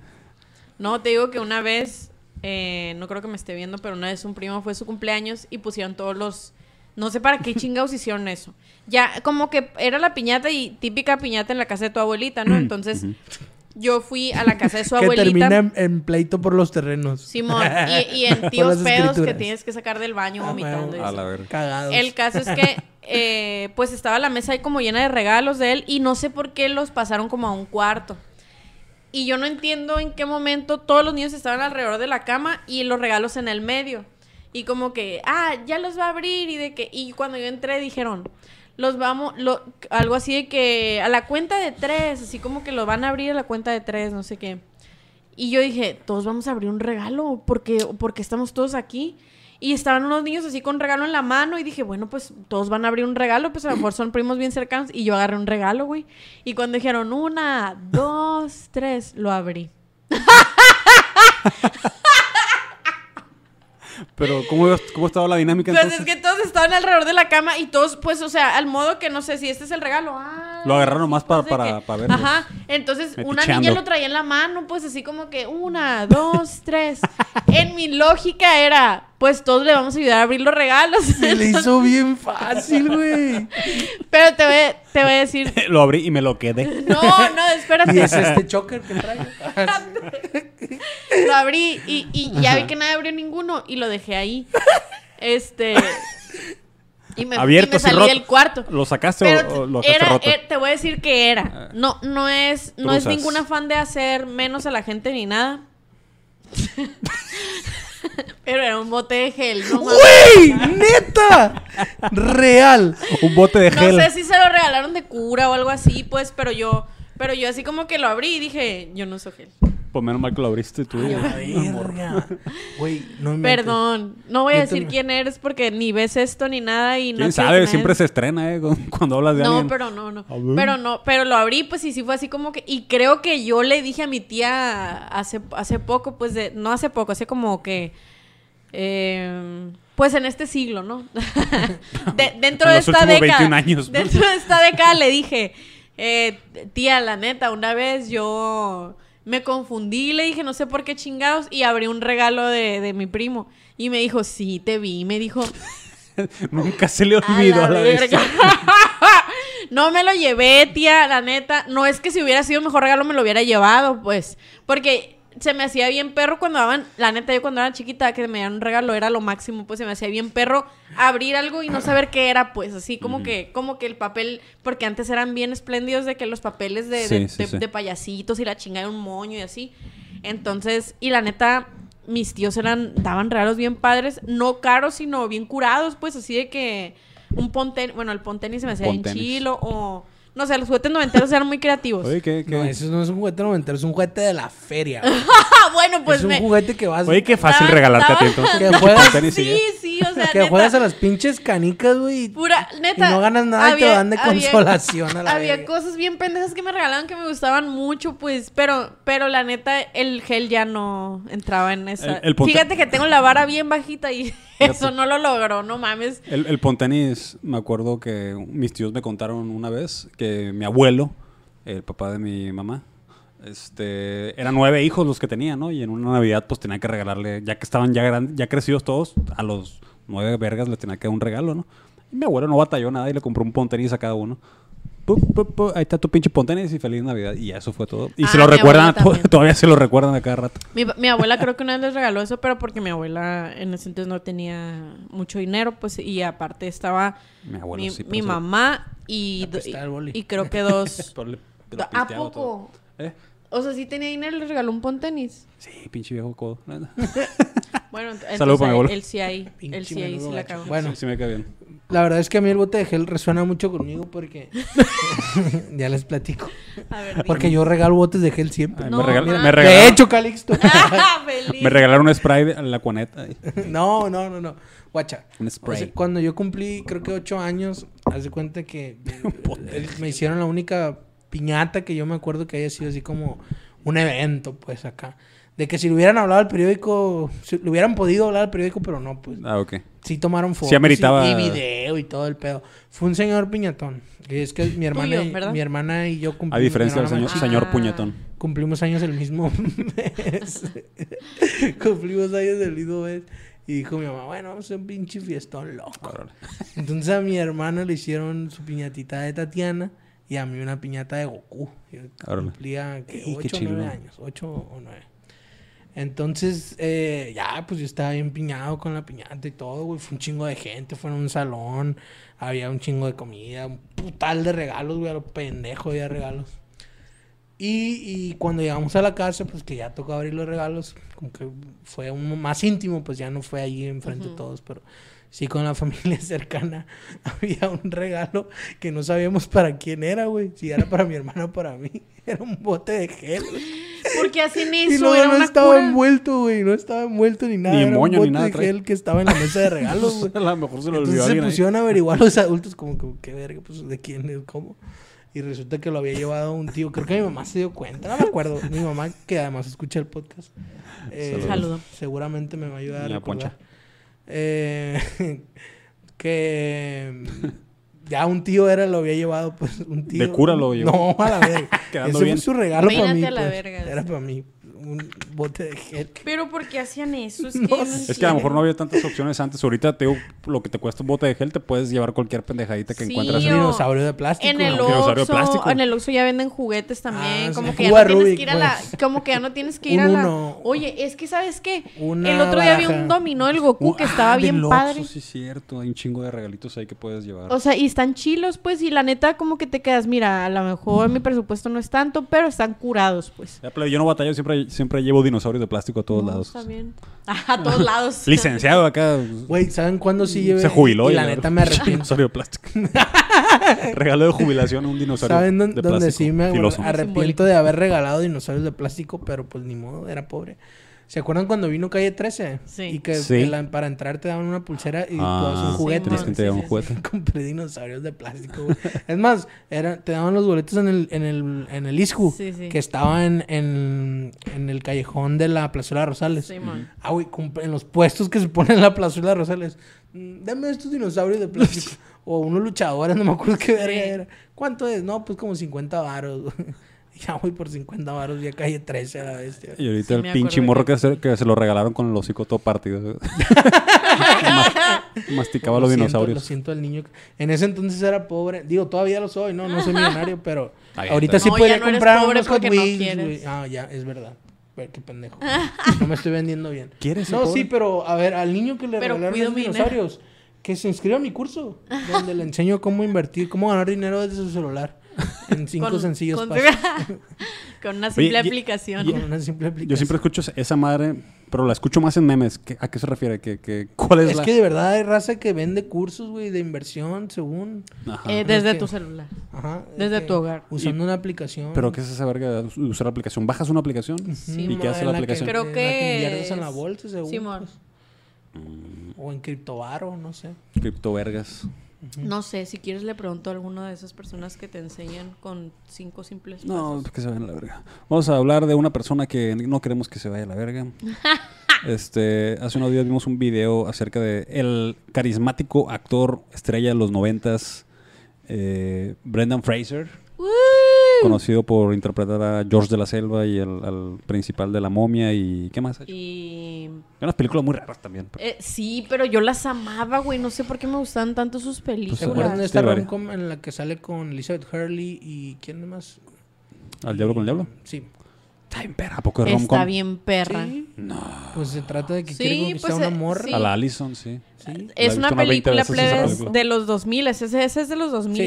No, te digo que una vez, eh, no creo que me esté viendo, pero una vez un primo fue su cumpleaños y pusieron todos los... No sé para qué chingados hicieron eso. Ya, como que era la piñata y típica piñata en la casa de tu abuelita, ¿no? Entonces, yo fui a la casa de su que abuelita. termina en, en pleito por los terrenos. Simón, y, y en tíos pedos que tienes que sacar del baño Ah, vomitando. A la verga. Cagados. El caso es que, eh, pues estaba la mesa ahí como llena de regalos de él y no sé por qué los pasaron como a un cuarto. Y yo no entiendo en qué momento todos los niños estaban alrededor de la cama y los regalos en el medio. Y como que, ah, ya los va a abrir y de que, y cuando yo entré dijeron, los vamos, lo, algo así de que a la cuenta de tres, así como que lo van a abrir a la cuenta de tres, no sé qué. Y yo dije, todos vamos a abrir un regalo, porque, porque estamos todos aquí. Y estaban unos niños así con regalo en la mano y dije, bueno, pues todos van a abrir un regalo, pues a lo mejor son primos bien cercanos. Y yo agarré un regalo, güey. Y cuando dijeron una, dos, tres, lo abrí. Pero, ¿cómo, ¿cómo estaba la dinámica Pues entonces? es que todos estaban alrededor de la cama y todos, pues, o sea, al modo que no sé si este es el regalo. Ah, Lo agarraron nomás para- pues, para- que- para verlos. Ajá. Entonces, una niña lo traía en la mano, pues así como que una, dos, tres. en mi lógica era, pues todos le vamos a ayudar a abrir los regalos. Se le hizo bien fácil, güey. Pero te voy, te voy a decir. Lo abrí y me lo quedé. No, no, espérate. Y es este choker que trae. Lo abrí y, y ya vi que nadie abrió ninguno y lo dejé ahí. Este. Y me, y salí del cuarto. ¿Lo sacaste Pero o, lo dejaste era, roto? eh, te voy a decir que era. No, no es, no es ningún afán de hacer menos a la gente ni nada. Pero era un bote de gel, no. ¡Güey! ¡Neta! Real. Un bote de No gel. sé si se lo regalaron de cura o algo así, pues, pero yo, pero yo así como que lo abrí y dije, yo no uso gel. Pues menos mal que lo abriste tú. Güey, no me Perdón, no voy a decir quién eres porque ni ves esto ni nada y no ¿Quién sabe? Siempre se estrena, ¿eh? Cuando hablas de No, alguien. pero no, no. Pero no, pero lo abrí, pues y sí fue así como que. Y creo que yo le dije a mi tía hace, hace poco, pues de. No hace poco, hace como que. eh, pues en este siglo, ¿no? De- dentro En de los esta década. 21 años, ¿no? Dentro de esta década le dije, eh, tía, la neta, una vez yo me confundí, le dije, no sé por qué chingados, y abrí un regalo de, de mi primo. Y me dijo, sí, te vi. Y me dijo, Nunca se le a olvidó la a la vez. verga. no me lo llevé, tía, la neta. No es que si hubiera sido mejor regalo me lo hubiera llevado, pues. Porque se me hacía bien perro cuando daban, la neta, yo cuando era chiquita, que me dieran un regalo era lo máximo, pues se me hacía bien perro abrir algo y no saber qué era, pues así como que, como que el papel, porque antes eran bien espléndidos de que los papeles de, de, Sí, sí, de- sí. de payasitos y la chingada de un moño y así. Entonces, y la neta, mis tíos eran, daban regalos bien padres, no caros, sino bien curados, pues así de que un ponten, bueno, el pontenis se me hacía bien chilo, o no sé, los juguetes noventeros eran muy creativos. Oye, ¿qué? qué? No, eso no es un juguete noventero, es un juguete de la feria. güey. Bueno, pues es un me... juguete que vas... Oye, qué fácil Estaba- regalarte a ti entonces. Que juegas- Tenis y Sí, ya. sí, o sea, que neta, juegas a las pinches canicas, güey. y- pura, Y neta. no ganas nada y te dan de había- consolación a la Había verga. cosas bien pendejas que me regalaban que me gustaban mucho, pues, pero, pero la neta, el gel ya no entraba en esa. El- el ponte- Fíjate que tengo la vara bien bajita y eso no lo logró, no mames. El, el pontenis, me acuerdo que mis tíos me contaron una vez que mi abuelo, el papá de mi mamá, este, eran nueve hijos los que tenía, ¿no? Y en una Navidad pues tenía que regalarle, ya que estaban ya, gran- ya crecidos todos, a los nueve vergas les tenía que dar un regalo, ¿no? Y mi abuelo no batalló nada y le compró un pontenis a cada uno. Ahí está tu pinche pontenis y feliz Navidad. Y ya eso fue todo. Y Ah, se lo recuerdan, también. todavía se lo recuerdan a cada rato. Mi, mi abuela creo que una vez les regaló eso, pero porque mi abuela en ese entonces no tenía mucho dinero, pues, y aparte estaba Mi abuelo mi, sí, mi pero se- mamá y, y creo que dos... ¿A poco? ¿Eh? O sea, sí tenía dinero y le regaló un pontenis. Sí, pinche viejo codo. Bueno, ent- Saludo para mi abuelo. entonces él sí ahí, él sí ahí sí la cagó. Bueno. Sí, sí me cae bien. La verdad es que a mí el bote de gel resuena mucho conmigo porque... ya les platico. A ver, Porque yo regalo botes de gel siempre. Ay, No, me, regal- me De regalaron, hecho, Calixto. Ah, feliz. me regalaron un spray de la cuaneta. no, no, no, no. Guacha. Un O spray. sea, cuando yo cumplí, creo que ocho años, haz de cuenta que eh, me hicieron la única piñata que yo me acuerdo que haya sido así como un evento, pues acá. De que si le hubieran hablado al periódico, si le hubieran podido hablar al periódico, pero no, pues. Ah, ok. Sí tomaron fotos Sí ameritaba- y, y video y todo el pedo. Fue un señor piñatón. Y es que mi hermana, Tuyo, y, ¿verdad? mi hermana y yo cumplimos... A diferencia del señor, señor puñetón. Cumplimos años el mismo mes. cumplimos años el mismo mes. Y dijo mi mamá, bueno, vamos a hacer un pinche fiestón loco. Entonces a mi hermana le hicieron su piñatita de Tatiana y a mí una piñata de Goku. Yo cumplía ¿qué? Ey, qué 8 o chido. 9 años, 8 o 9. Entonces, eh, ya, pues yo estaba bien piñado con la piñata y todo, güey. Fue un chingo de gente, fue en un salón, había un chingo de comida, un putal de regalos, güey, a lo pendejo había regalos. Y, y cuando llegamos a la casa, pues que ya tocó abrir los regalos, como que fue un más íntimo, pues ya no fue ahí enfrente de todos, pero sí con la familia cercana había un regalo que no sabíamos para quién era, güey. Si era para mi hermano o para mí. Era un bote de gel. güey. ¿Por qué hacen Y eso? luego Era no una estaba cura. envuelto, güey. No estaba envuelto ni nada. Ni era moño, un ni bote nada de trae. gel que estaba en la mesa de regalos, güey. a lo mejor se lo olvidó Entonces se ahí. pusieron a averiguar los adultos como que, qué verga, pues de quién es, cómo. Y resulta que lo había llevado un tío. Creo que mi mamá se dio cuenta. No me acuerdo. Mi mamá, que además escucha el podcast. eh, Saludos. Saludo. Seguramente me va a ayudar a recordar. Poncha. Eh, que ya un tío era, lo había llevado, pues un tío. De cura lo llevó. No, a la verga. Quedando Ese bien. fue su regalo para mí. a la pues. verga. Era para mí. Un bote de gel. Pero ¿por qué hacían eso? Es que No no. Es que a lo mejor no había tantas opciones antes. Ahorita te digo, lo que te cuesta un bote de gel, te puedes llevar cualquier pendejadita que Sí, encuentras. Un dinosaurio de plástico. En el Un dinosaurio de Oxxo, plástico. en el Oxxo ya venden juguetes también, Ah, como sí. que ya no tienes Rubik, que ir a la, pues. como que ya no tienes que ir Un a la. uno. Oye, es que sabes qué, Una el otro día baraja. un dominó del Goku que estaba ah, bien del padre. Sí, cierto. Hay un chingo de regalitos ahí que puedes llevar. O sea, y están chilos, pues, y la neta como que te quedas, mira, a lo mejor mi presupuesto no es tanto, pero están curados, pues. Ya, pero yo no batallo, siempre, siempre llevo dinosaurios de plástico a todos No, lados. Está bien. Ah, a todos lados. Licenciado acá. Güey, ¿saben cuándo sí llevé? Se jubiló Y la neta me arrepiento. Dinosaurio de plástico. Regalo de jubilación un dinosaurio ¿Saben dónde, de dónde plástico. sí me filoso. arrepiento de haber regalado dinosaurios de plástico? Pero pues ni modo, era pobre. ¿Se acuerdan cuando vino Calle 13? Sí. Y que Sí. la- para entrar te daban una pulsera y Ah, tú dabas un juguete. tienes que Sí, entregar sí, un sí. juguete. Compré dinosaurios de plástico, güey. Es más, era, te daban los boletos en el, en el, en el ISCU, Sí, sí. que estaba en, en, en el callejón de la Plazuela Rosales. Simón. Ah, güey, en los puestos que se ponen en la Plazuela Rosales. mm, Dame estos dinosaurios de plástico. o unos luchadores, no me acuerdo qué verga era. ¿Cuánto es? No, pues como 50 varos. ya voy por 50 varos, ya calle 13 a la bestia. Y ahorita Sí, el pinche morro que- que se, que se lo regalaron con el hocico todo partido. Mas- Masticaba los Lo siento, dinosaurios. Lo siento el niño. En ese entonces era pobre. Digo, todavía lo soy, no, no soy millonario, pero ahorita está sí. No, podría ya no eres comprar pobre unos Hot no Wheels. Ah, ya, es verdad. Qué pendejo. No me estoy vendiendo bien. ¿Quieres No, pobre? sí, pero a ver, al niño que le Pero regalaron dinero. dinosaurios, que se inscriba a mi curso, donde le enseño cómo invertir, cómo ganar dinero desde su celular. En cinco Con- sencillos con- pasos. Con una simple Oye, y- aplicación. Con una simple aplicación. Yo siempre escucho esa madre, pero la escucho más en memes. ¿Qué- ¿A qué se refiere? ¿Qué, qué- cuál es, Es la...? que de verdad hay raza que vende cursos, güey, de inversión, según. Ajá. Eh, Es desde que- tu celular. Ajá. Desde que tu hogar. Usando una aplicación. ¿Pero qué es esa verga de usar la aplicación? ¿Bajas una aplicación? Sí, ¿Y qué hace la aplicación? Creo en la que inviertes en la bolsa, según. Simón. pues. O en criptovaro, no sé. Criptovergas. No sé, si quieres le pregunto a alguna de esas personas que te enseñan con cinco simples No, pasos. que se vayan a la verga. Vamos a hablar de una persona que no queremos que se vaya a la verga. este, hace unos días vimos un video acerca de el carismático actor estrella de los noventas, eh, Brendan Fraser, ¡Woo! Conocido por interpretar a George de la Selva y el, al principal de La Momia y ¿qué más? ha hecho? Y... Hay unas películas muy raras también. pero- eh, sí, pero yo las amaba, güey. No sé por qué me gustaban tanto sus ¿Se películas. acuerdan de sí, esta romcom en la que sale con Elizabeth Hurley y quién más? ¿Al diablo con el diablo? Sí. Está bien perra, ¿a poco es Está bien perra. Sí, No. Pues se trata de que Sí, quiere conquistar pues, una eh, morra. sí. A la Allison, sí. Es una unas 20 película plebes película. de los 2000. Ese, ese es de los 2000, Sí.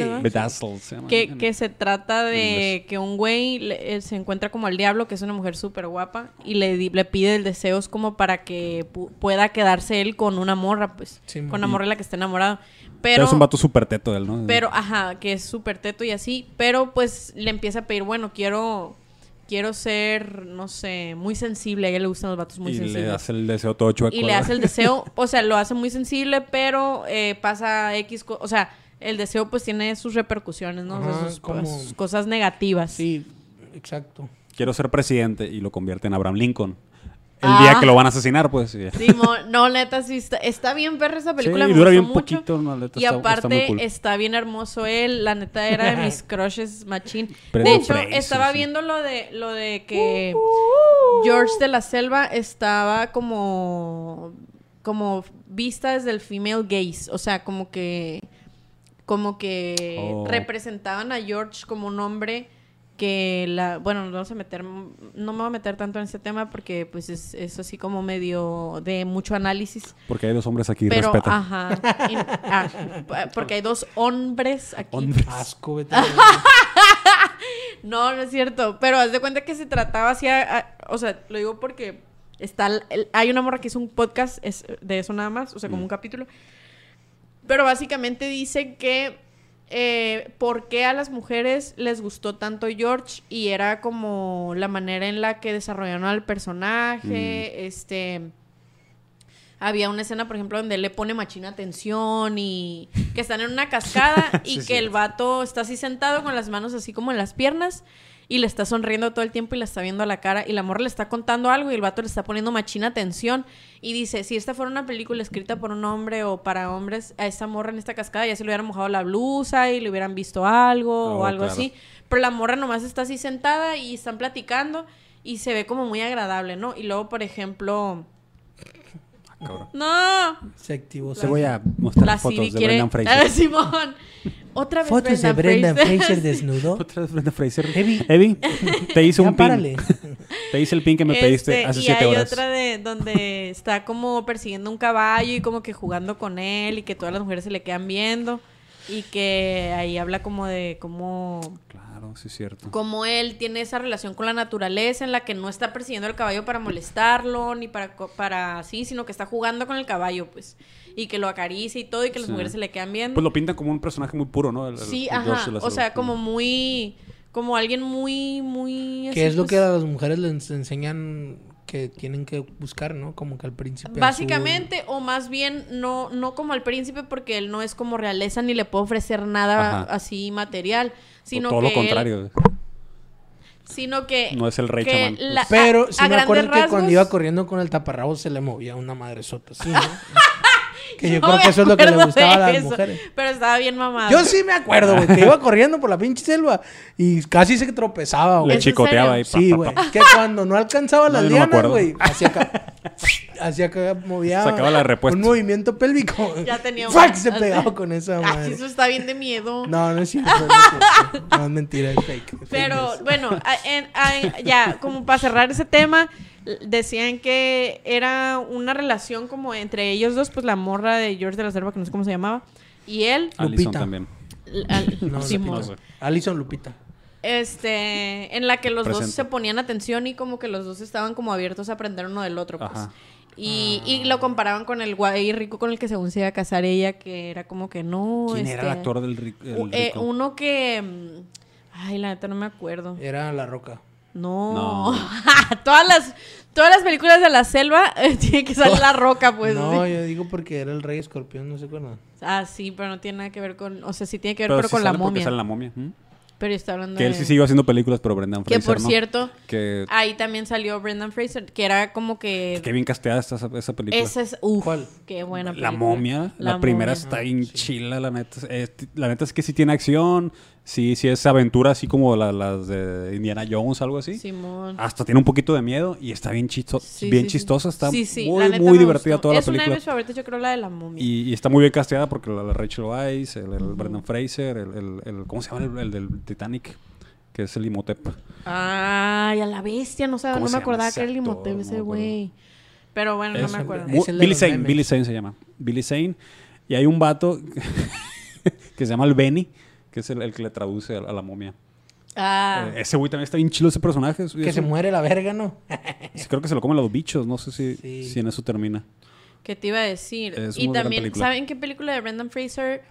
se llama. Que, en- que se trata de que un güey le- eh, se encuentra como al diablo, que es una mujer súper guapa, y le, le pide el deseos como para que pu- pueda quedarse él con una morra, pues. Sí, con mo- morra de la que está enamorado. Pero Pero, es un vato súper teto él, ¿no? pero, ajá, que es súper teto y así. Pero pues le empieza a pedir, bueno, quiero, quiero ser, no sé, muy sensible. A ella le gustan los vatos muy y sensibles. le hace el deseo todo chueco. Y le hace el deseo, o sea, lo hace muy sensible, pero eh, pasa X, o sea, el deseo pues tiene sus repercusiones, ¿no? O sea, Ajá, sus, como- sus cosas negativas. Sí, exacto. Quiero ser presidente y lo convierte en Abraham Lincoln. El Ah. día que lo van a asesinar, pues. Sí, no, neta, sí, está, está bien perra esa película, Sí, me dura gustó bien mucho. poquito, no, neta, y está- aparte cool. está bien hermoso él, la neta era de mis crushes machín. De hecho, estaba sí. viendo lo de lo de que George de la Selva estaba como como vista desde el female gaze, o sea, como que como que Oh. representaban a George como un hombre que la bueno no vamos a meter no me voy a meter tanto en ese tema porque pues es, es así como medio de mucho análisis Porque hay dos hombres aquí, pero respeta. ajá y- ah, porque hay dos hombres aquí Hombres. Asco, vete. no no es cierto pero haz de cuenta que se trataba así a- a- o sea lo digo porque está el- hay una morra que hizo un podcast es de eso nada más o sea como Mm. un capítulo pero básicamente dice que eh, por qué a las mujeres les gustó tanto George y era como la manera en la que desarrollaron al personaje, este... Había una escena, por ejemplo, donde él le pone machina atención y que están en una cascada y que sí. el vato está así sentado con las manos así como en las piernas y le está sonriendo todo el tiempo y la está viendo a la cara y la morra le está contando algo y el vato le está poniendo machina atención y dice, si esta fuera una película escrita por un hombre o para hombres, a esta morra en esta cascada ya se le hubieran mojado la blusa y le hubieran visto algo o Oh, algo claro. así, pero la morra nomás está así sentada y están platicando y se ve como muy agradable, ¿no? Y luego, por ejemplo, Cabrón. no, Se activó. Te voy a mostrar la fotos Civi de quiere... Brendan Ah, Fraser. Simón. Otra vez Fotos de Brendan Fraser desnudo. Otra vez Brendan Fraser. Evi. Evi, te hice Ya un pin. Te hice el pin que me pediste Este, hace y siete hay horas. otra de donde está como persiguiendo un caballo y como que jugando con él y que todas las mujeres se le quedan viendo y que ahí habla como de cómo Claro, sí es cierto. como él tiene esa relación con la naturaleza en la que no está persiguiendo al caballo para molestarlo ni para co- para así, sino que está jugando con el caballo, pues, y que lo acaricia y todo y que las Sí. mujeres se le quedan viendo. Pues lo pintan como un personaje muy puro, ¿no? El- sí, el ajá, o sea, como muy como alguien muy muy así, Que es lo pues, que a las mujeres les enseñan que tienen que buscar, ¿no? Como que al príncipe. Básicamente, o más bien, no, no como al príncipe, porque él no es como realeza ni le puede ofrecer nada Ajá. así material. Sino todo que lo él- contrario. sino que. No es el rey que chamán. la-. Pero a- sí a me acuerdo que cuando iba corriendo con el taparrabo se le movía una madre sota, ¿sí, no? que yo creo que eso es lo que le gustaba a las eso, mujeres. Pero estaba bien mamado. Yo sí me acuerdo, güey, que iba corriendo por la pinche selva y casi se tropezaba, Le güey. ¿Es en chicoteaba ahí. pa, Sí, güey. Que cuando no alcanzaba No, las lianas, güey, hacia acá. Hacia acá movía. Sacaba la respuesta. Un movimiento pélvico. Ya tenía ¡Fuck! Se pegaba con esa Ay, madre. eso está bien de miedo. No, no es cierto. No es, cierto. No, es mentira, es fake. Pero bueno, a- en- a- ya, como para cerrar ese tema, decían que era una relación como entre ellos dos, pues la morra de George de la Selva, que no sé cómo se llamaba, y él. Alison Lupita. también. al- No, no sé. Alison Lupita. Este, en la que los dos se ponían atención y como que los dos estaban como abiertos a aprender uno del otro, pues. Ajá. Y, y lo comparaban con el guay rico con el que según se iba a casar ella, que era como que no. ¿Quién era el este, actor del el eh, rico? uno que. mm, Ay, la neta no me acuerdo. Era La Roca. No. No. todas las todas las películas de la selva eh, tiene que salir la roca, pues. no, sí. yo digo porque era el rey escorpión, no sé cuándo. Ah, sí, pero no tiene nada que ver con, o sea, sí tiene que ver Pero pero sí con la sale porque momia. sale la momia. Pero estoy hablando Que él de sí siguió haciendo películas, pero Brendan que Fraser por no. cierto, Que, ahí también salió Brendan Fraser, que era como que que bien casteada está esa, esa película. esa es uf, ¿Cuál? qué buena La película. momia, la, primera momia. está bien chila, la neta. Es- la neta es que sí tiene acción, sí, sí es aventura, así como la- las de Indiana Jones, algo así. Simón. Hasta tiene un poquito de miedo y está bien, chisto- Sí, bien sí, chistosa, está Sí, sí, muy, muy divertida toda la Es una de película. mis favoritas, yo creo la de la momia. Y, y está muy bien casteada porque la, la Rachel Weisz, el, el Brendan Fraser, el, el- el- ¿cómo se llama el, el del Titanic? Que es el Imhotep. Ay, a la bestia, no sé, ¿Cómo no me acordaba que era el? Imhotep No ese güey. Pero bueno, no Es me acuerdo. es Billy Zane. Billy Zane se llama. Billy Zane. Y hay un vato que se llama el Benny, que es el, el que le traduce a, a la momia. Ah, Eh, ese güey también está bien chido ese personaje. Es- Que es se un- muere la verga, ¿no? sí, creo que se lo comen los bichos. No sé si, Sí. si en eso termina. ¿Qué te iba a decir? Es y también, película. ¿saben qué película de Brendan Fraser?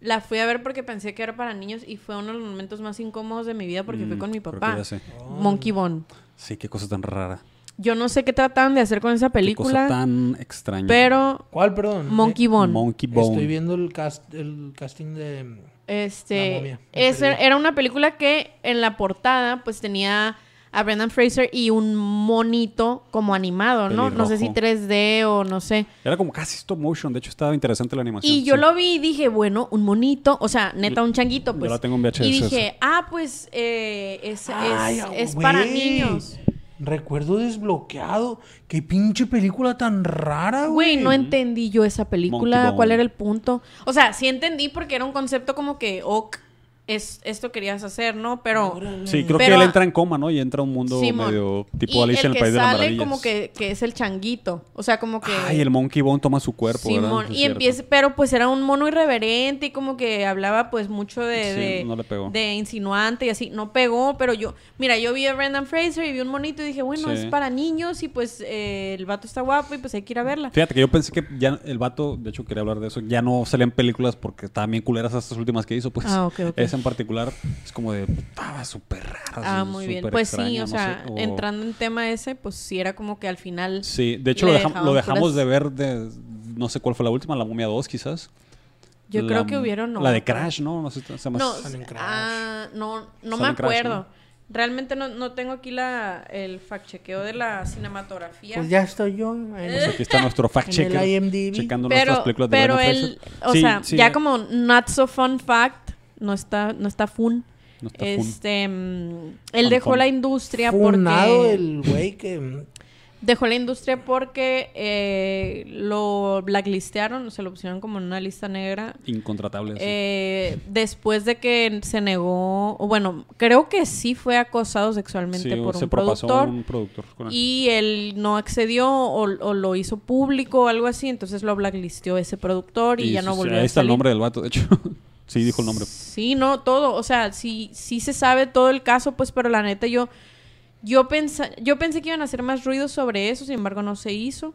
La fui a ver porque pensé que era para niños y fue uno de los momentos más incómodos de mi vida porque fui Mm, con mi papá. ya sé. Monkey Bone. Sí, qué cosa tan rara. Yo no sé qué trataban de hacer con esa Qué cosa película, tan extraña. pero ¿Cuál, perdón? Monkey Bone. Monkey Bone. Estoy viendo el, cast, el casting de... La Este, momia, perdí. era una película que en la portada pues tenía a Brendan Fraser y un monito como animado, ¿no? No sé si Pelirrojo. 3D o no sé. Era como casi stop motion. De hecho, estaba interesante la animación. Y yo sí. lo vi y dije, bueno, un monito, o sea, neta, un changuito, Yo pues. la tengo en VHS Y dije, ah, pues eh, es, es, Ay, es para niños. Recuerdo desbloqueado. Qué pinche película tan rara, güey. Güey, no entendí yo esa película. Monkey ¿Cuál Bone. era el punto? O sea, sí entendí porque era un concepto como que, ok, es, esto querías hacer, ¿no? Pero... Sí, creo Pero- que él entra en coma, ¿no? Y entra a un mundo medio tipo y Alicia el en el que País de las sale Maravillas. como que, que es el changuito. O sea, como que... Ay, el Monkey Bone toma su cuerpo, ¿verdad? Simón, y empieza, pero pues era un mono irreverente y como que hablaba pues mucho de, Sí, de, no le pegó. de insinuante y así, no pegó, pero yo, mira, yo vi a Brendan Fraser y vi un monito y dije, bueno, Sí. es para niños y pues eh, el vato está guapo y pues hay que ir a verla. Fíjate que yo pensé que ya el vato, de hecho quería hablar de eso, ya no salían películas porque estaban bien culeras estas últimas que hizo, pues. Ah, ok, ok. Esa en particular es como de, estaba súper rara. Ah, muy bien. Pues sí, o no sea, sé, o- entrando en tema ese, pues sí era como que al final... Sí, de hecho lo, dejam- dejaban lo dejamos puras- de ver de, no sé cuál fue la última, la momia 2 quizás. Yo La- creo que hubieron... La de. Crash, ¿no? No sé, se llama- No, en Crash. ah, no, no me Crash, acuerdo. ¿no? Realmente no, no tengo aquí la, el fact chequeo de la cinematografía. Pues ya estoy yo. en- Pues aquí está nuestro fact En checker. el IMDb. Checando nuestras pero películas de pero Fraser. o Sí, sea, sí, ya eh, como not so fun fact, no está, no está fun. no está fun. Este, mm, él dejó fun. la industria Funado porque el güey que... dejó la industria porque eh, lo blacklistearon, se lo pusieron como en una lista negra. Incontratable. sí. eh, después de que se negó, o bueno, creo que sí fue acosado sexualmente Sí, por se un productor. un productor con él. Y él no accedió o, o lo hizo público o algo así, entonces lo blacklisteó ese productor y, ya no volvió Ahí a está el salir. nombre del vato, de hecho. Sí, dijo el nombre. Sí, no, todo, o sea, sí, sí se sabe todo el caso, pues, pero la neta yo, yo, pensa, yo pensé que iban a hacer más ruido sobre eso, sin embargo no se hizo.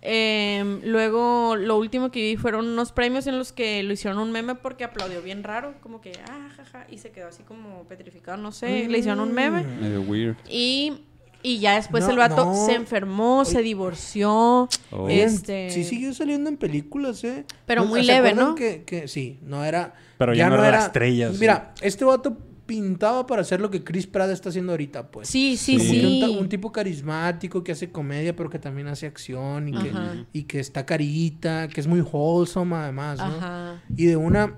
Em, luego, lo último que vi fueron unos premios en los que lo hicieron un meme porque aplaudió bien raro, como que, ah, jaja, y se quedó así como petrificado, no sé, le hicieron un meme. Mm. Medio weird. Y, y ya después No, el vato no. se enfermó, se divorció. Oh. Este- Sí siguió saliendo en películas, ¿eh? Pero ¿No- muy ¿se leve, ¿no? Que, que sí, no era... Pero ya no era la estrella, sí. Mira, este vato pintaba para hacer lo que Chris Pratt está haciendo ahorita, pues. Sí, sí, Sí. Como que un, sí. un tipo carismático que hace comedia, pero que también hace acción y que, y que está carita, que es muy wholesome además, ¿no? Ajá. Y de una,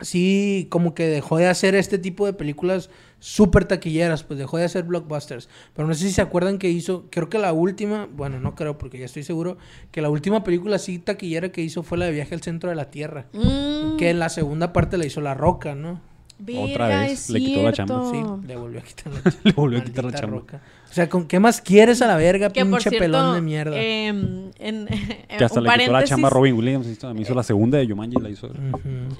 sí, como que dejó de hacer este tipo de películas súper taquilleras, pues dejó de hacer blockbusters. Pero no sé si se acuerdan que hizo, creo que la última, bueno, no creo porque ya estoy seguro, que la última película así taquillera que hizo fue la de Viaje al Centro de la Tierra. Mm, Que en la segunda parte la hizo La Roca, ¿no? Otra vez, es le quitó la chamba. Sí, le volvió a quitar la chamba. Le volvió a quitar la chamba. Roca. O sea, ¿con qué más quieres a la verga, Que pinche cierto, pelón de mierda? em, en, Que hasta un le quitó la chamba a Robin Williams. hizo- Me hizo la segunda de Jumanji, la hizo.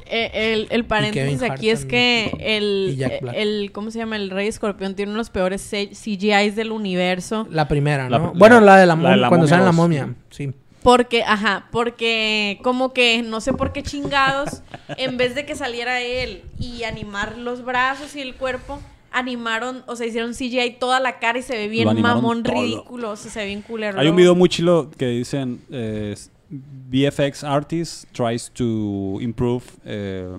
Eh, el, el paréntesis aquí es que el, el, ¿cómo se llama? El Rey Escorpión tiene unos peores CGIs del universo. La primera, ¿no? la- bueno, la de la, la momia, de la cuando momia sale la momia, sí. Porque, ajá, porque como que no sé por qué chingados, en vez de que saliera él y animar los brazos y el cuerpo, animaron, o sea, hicieron CGI toda la cara y se ve bien mamón, todo. ridículo, o sea, se ve bien culero. Hay un video muy chilo que dicen eh, VFX artist tries to improve eh,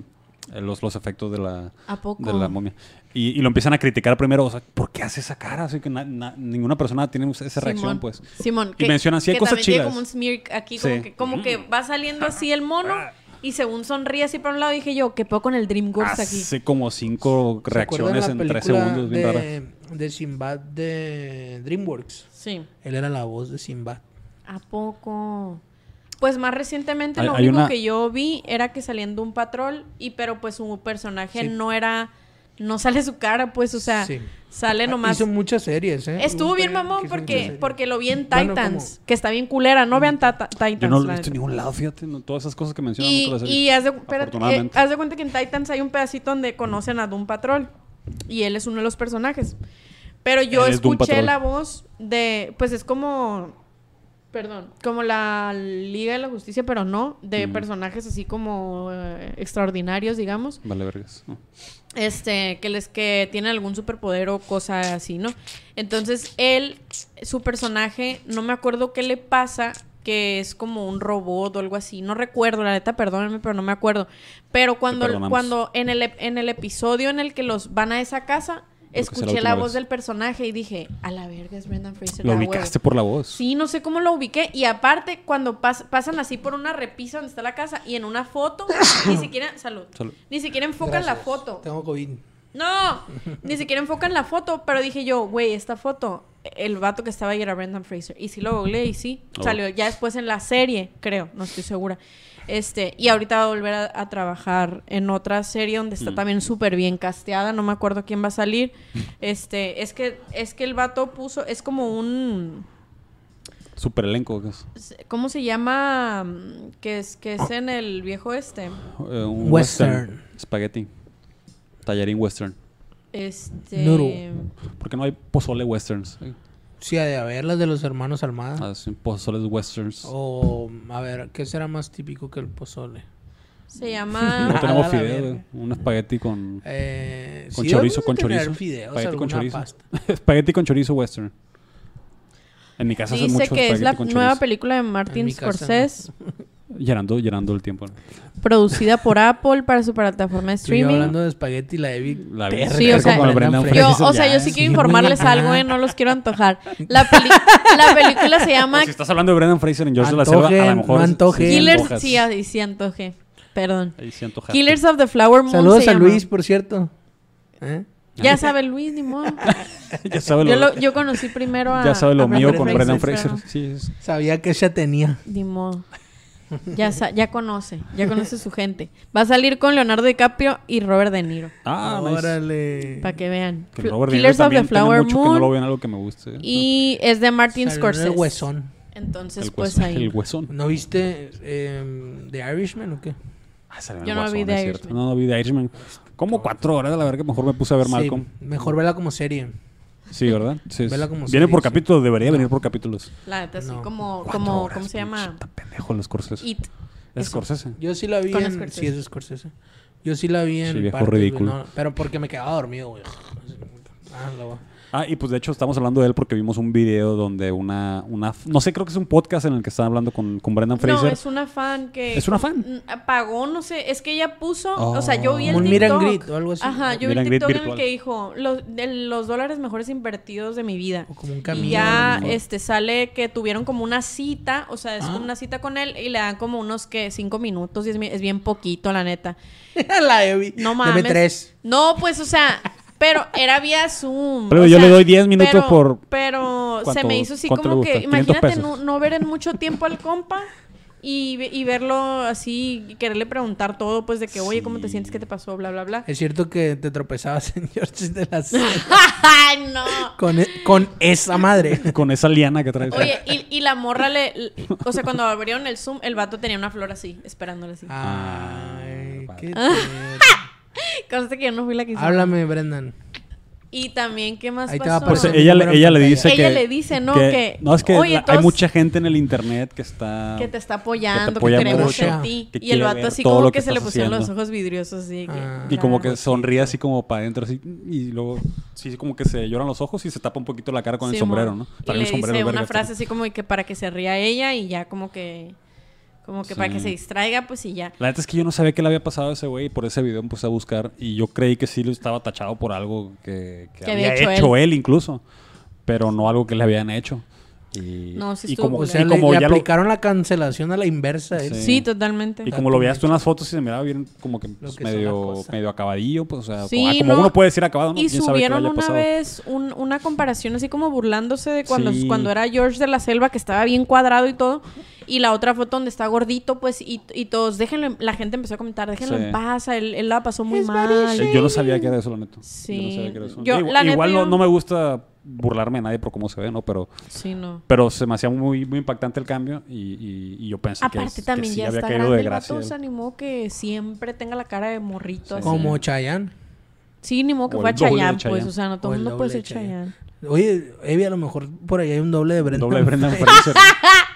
los, los efectos de la, ¿A poco? de la momia. Y, y lo empiezan a criticar primero, o sea, ¿por qué hace esa cara? Así que na- na- ninguna persona tiene esa reacción, Simón, pues. Simón, Y mencionan, sí hay que cosas chidas. como un smear aquí, como, Sí. que, como que va saliendo así el mono y según sonríe así para un lado, dije yo, ¿qué puedo con el DreamWorks aquí? Hace como cinco ¿Se acuerdan reacciones en tres segundos, bien raras. de, de Sinbad de DreamWorks? Sí. Él era la voz de Sinbad. ¿A poco? Pues más recientemente Hay- lo hay único una- que yo vi era que salían de un patrol y pero pues su personaje Sí. no era no sale su cara, pues, o sea, Sí. sale Ah, nomás. Hizo muchas series, ¿eh? Estuvo bien mamón porque porque lo vi en Titans, que está bien culera, no vean Tata- Titans. Yo no lo he la visto en ningún lado, fíjate, no, todas esas cosas que mencionan. Y, y haz, de, espérate, eh, haz de cuenta que en Titans hay un pedacito donde conocen a Doom Patrol. Y él es uno de los personajes. Pero yo Él escuché la voz de. Pues es como. Perdón. Como la Liga de la Justicia, pero no. De personajes así como eh, extraordinarios, digamos. Vale, vergas. no. Este, que les que tienen algún superpoder o cosa así, ¿no? Entonces, él, su personaje, no me acuerdo qué le pasa, que es como un robot o algo así. No recuerdo, la neta, perdónenme, pero no me acuerdo. Pero cuando, cuando en el, en el episodio en el que los van a esa casa, La escuché la voz vez. del personaje y dije, a la verga es Brendan Fraser. Lo ah, huevo". ubicaste por la voz. Sí, no sé cómo lo ubiqué. Y aparte, cuando pas- pasan así por una repisa donde está la casa y en una foto, ni siquiera, salud, Salud. ni siquiera enfocan la Gracias. foto. Tengo COVID. No, ni siquiera enfocan la foto, pero dije yo, güey, esta foto, el vato que estaba ahí era Brendan Fraser. Y sí lo googleé y sí, Oh. salió ya después en la serie, creo, no estoy segura. Este, y ahorita va a volver a, a trabajar en otra serie donde está Mm. también súper bien casteada, no me acuerdo quién va a salir. Este, es que, es que el vato puso, es como un... Super elenco. que es, ¿Cómo se llama? mm, Que es, que es en el viejo este. eh, un Western. Spaghetti. Tallarín western. Este. Noodle. ¿Por qué no hay pozole westerns? Eh, Sí, ha de haber las de los hermanos Almada. Ah, sí, pozoles westerns. O, a ver, ¿qué será más típico que el pozole? Se No llama. tenemos a la fideo, verga. güey. Un espagueti con, Eh, con sí, chorizo, debemos con de tener chorizo. Fideos, espagueti con alguna chorizo. pasta. espagueti con chorizo western. En mi casa hacen Dice mucho que es espagueti la con nueva chorizo. película de En Martin casa, Scorsese, Llenando, llenando el tiempo. producida por Apple para su plataforma de streaming. hablando de espagueti, la de Vic. La vi. terca Sí, o sea, Yo, Fraser. o sea, yo sí quiero informarles algo, ¿eh? No los quiero antojar. La, peli- la película se llama Pues si estás hablando de Brendan Fraser en George de la Selva, a lo mejor... no antojen. sí Killers. Sí, ahí sí antoje. Perdón. Ahí sí antojaste. Killers of the Flower Moon. Saludos se a llama. Luis, por cierto. ¿Eh? Ya sabe Luis, ni modo. ya sabe lo, Yo, lo- yo conocí primero a. ya sabe lo a mío con Brendan Fraser. Fraser. Sí, es- Sabía que ella tenía. Ni modo. Ya, sa- ya conoce, ya conoce su gente. Va a salir con Leonardo DiCaprio y Robert De Niro. Ah, nice. Órale. Para que vean. Que Fl- Robert De Niro Killers of the Flower mucho que no lo Moon. en algo que me guste. Y es de Martin Salió Scorsese. El huesón. Entonces, el pues huesón. ahí. El huesón. ¿No viste eh, The Irishman o qué? Ah, Yo el no vi The. Irishman. No, no vi The Irishman. Como cuatro horas, la verdad que mejor me puse a ver Sí, Malcolm. mejor vela como serie. Sí, ¿verdad? Sí, Vela como Viene serie, por sí. capítulos, debería venir por capítulos. La neta, sí, No. como, Cuatro como horas, ¿cómo se llama? Está pendejo el Scorsese. It. Es. Scorsese. Yo sí la vi Con en... Scorsese. Sí, es Scorsese. Yo sí la vi en Sí, viejo partes, güey, ridículo. no, pero porque me quedaba dormido, güey. Ah, la voy- Ah, y pues de hecho estamos hablando de él porque vimos un video donde una, una no sé, creo que es un podcast en el que están hablando con, con Brendan No, Fraser. es una fan que... ¿Es una fan? Mm, Pagó, no sé, es que ella puso, o sea, yo vi el Como un TikTok. greet o algo así. Ajá, yo vi el TikTok en el que dijo los, de los dólares mejores invertidos de mi vida. O como un Y camino. ya a lo mejor. este sale que tuvieron como una cita, o sea, es Ah. como una cita con él y le dan como unos que cinco minutos y es, es bien poquito, la neta. la Evi. No Deme mames. tres. No, pues, o sea, pero era vía Zoom. Pero o yo sea, le doy 10 minutos pero- por- Pero se ¿Cuánto- me hizo así como que, 500 imagínate no, no ver en mucho tiempo al compa y, y verlo así y quererle preguntar todo, pues de que, oye, ¿cómo te sientes? ¿Qué te pasó? Bla, bla, bla. Es cierto que te tropezabas en George de las... ¡Ay, no! con, e- con esa madre. Con esa liana que traes. Oye, y, y la morra le, le- O sea, cuando abrieron el Zoom, el vato tenía una flor así, esperándole así. Ay, qué Ah. tierno. Conste que yo no fui la que hizo. Háblame, Brendan. Y también, ¿qué más Ahí te va a pasó? Pues ella, le- ella le dice que... Ella le dice, ¿no? Que, no, es que oye, la- hay todos- mucha gente en el internet que está... que te está apoyando, que, apoya creemos mucho, en ti. que Y el quiere vato ver así todo como lo que, que se le estás pusieron los ojos vidriosos así. que- Ah. Y como que sonríe así como para adentro, así, y luego, sí, como que se lloran los ojos y se tapa un poquito la cara con el sombrero. ¿no? Y le un sombrero dice verga, una frase así como que para que se ría ella y ya como que... Como que para que se distraiga, pues y ya. La neta es que yo no sabía qué le había pasado a ese güey y por ese video me puse a buscar y yo creí que sí lo estaba tachado por algo que, que Que había, había hecho hecho, él. incluso, pero no algo que le habían hecho. Y, No, sí y estuvo como, O culero. sea, y le, como le ya lo, aplicaron la cancelación a la inversa. ¿eh? Sí. Sí, totalmente. y como lo veías tú en las fotos y se miraba bien como que pues, que medio, medio acabadillo, pues o sea, Sí, como, ah, como uno puede decir acabado, ¿no? Y ¿Quién sabe qué le subieron una pasado? vez un- una comparación así como burlándose de cuando, Sí. cuando era George de la Selva, que estaba bien cuadrado y todo. Y la otra foto donde está gordito, pues, y, y todos, déjenlo, en- la gente empezó a comentar, déjenlo Sí. en paz, él, él la pasó muy Es mal. Eh, Yo no sabía que era eso, la neta. Yo no Sí. sabía que era eso. Yo, Igual, la neta, igual no, yo- no me gusta burlarme de nadie por cómo se ve, ¿no? Pero, Sí, no. pero se me hacía muy, muy impactante el cambio y, y- y yo pensé que, Aparte que también sí ya había está caído grande de el gracia. vato, se animó que siempre tenga la cara de morrito así. Como Chayanne. Sí, ni modo que O fue el Chayanne, pues, o sea, no todo el el mundo puede ser Chayanne. Chayanne. Oye, Evi, a lo mejor por ahí hay un doble de Brendan. Doble de Brendan Fraser.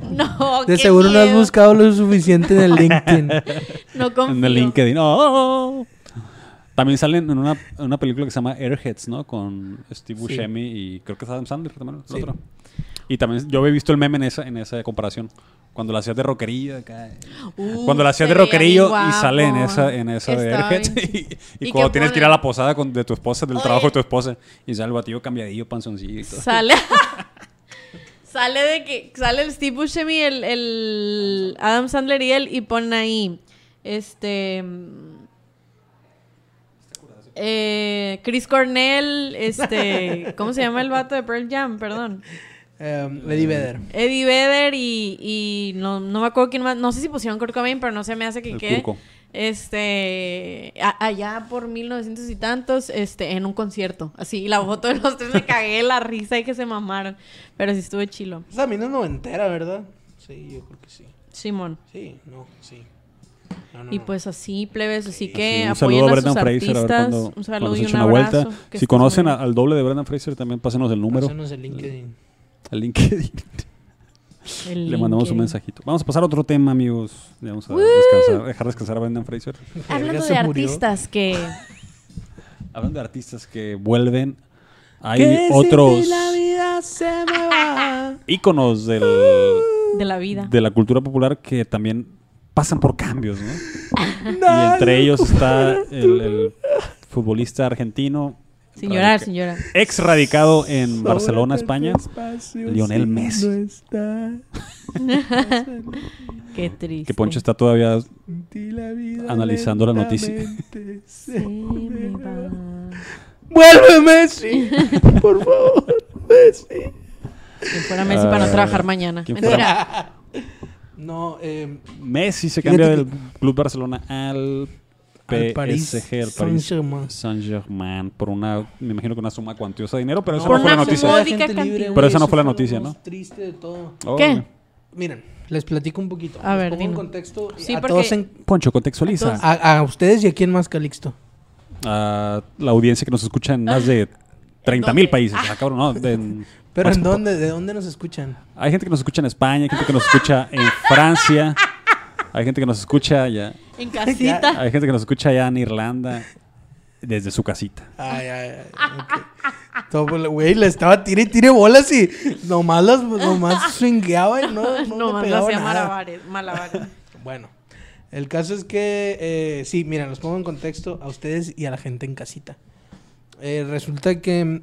No, De qué seguro no has miedo. buscado lo suficiente en el LinkedIn. No confío. en el LinkedIn. ¡Oh! También salen en una, en una película que se llama Airheads, ¿no? Con Steve Sí. Buscemi y creo que es Adam Sandler también, el Sí. otro. Y también yo había visto el meme en esa, en esa comparación. Cuando la hacías de rockerillo acá. Uh, Cuando la hacías se de veía rockerillo y sale en esa, en esa de Estaba Airheads. bien Y, y ¿Y cuando qué tienes que ir pone? a la posada con- de tu esposa, del Oye. trabajo de tu esposa. Y sale el batillo cambiadillo, panzoncillo y todo. Sale. Sale de que. Sale el Steve Buscemi, el, el Adam Sandler y él, y ponen ahí. Este. Eh, Chris Cornell, este, ¿cómo se llama el vato de Pearl Jam? Perdón. Um, Eddie Vedder. Eddie Vedder y, y no, no me acuerdo quién más, no sé si pusieron Kurt Cobain, pero no se me hace que El quede. Curco. Este, a- allá por 1900 y tantos, este, en un concierto. Así, y la foto de los tres me cagué de la risa y que se mamaron. Pero sí estuve chilo. Esa también es noventera, ¿verdad? Sí, yo creo que sí. Simón. Sí, no, sí. No, no, Y pues así, plebes, así que Sí, un saludo a a Brendan Fraser, a ver artistas. cuando, un saludo y un una vuelta. abrazo. que Si conocen a- al doble de Brendan Fraser, también pásenos el número, Pásanos el LinkedIn. el LinkedIn. El Le mandamos un mensajito. Vamos a pasar a otro tema, amigos. Vamos a descansar, dejar descansar a Brendan Fraser. Hablando de artistas que... Hablando de artistas que vuelven, hay Que si otros la vida se me va. íconos del, De la vida. de la cultura popular que también pasan por cambios, ¿no? y entre ellos está el, el futbolista argentino, Sin llorar, radica- sin llorar. ex radicado en Barcelona, España, Lionel si Messi. no está, Qué triste. que Poncho está todavía y la vida Analizando la noticia. lentamente se Se me va. ¡Vuelve, Messi! Por favor, Messi. Que fuera Messi para no Ah, trabajar mañana. ¿quién Mentira. No, eh, Messi se cambia del Club Barcelona al al París PSG, al París Saint-Germain. Saint-Germain, por una, me imagino que una suma cuantiosa de dinero, pero esa No, fue la noticia. libre. Pero esa no fue la lo noticia, más ¿no? triste de todo. Órale. Miren, les platico un poquito. A Les ver, contexto Sí, a todos en- Poncho, contextualiza a, a ustedes y a quién más, Calixto. a la audiencia que nos escucha en más de 30 mil países. Ah, cabrón, no, de- en- Pero ¿en dónde? ¿De dónde nos escuchan? Hay gente que nos escucha en España, hay gente que nos escucha en Francia, hay gente que nos escucha allá, En casita. hay gente que nos escucha allá en Irlanda, desde su casita. Ay, ay, ay. ok. Todo, pues, güey, le estaba tire y tire bolas y nomás las nomás swingueaba y no, no, No, le más pegaba hacía nada. malabares. malabares. Bueno, el caso es que, eh, sí, mira, los pongo en contexto a ustedes y a la gente en casita. Eh, resulta que...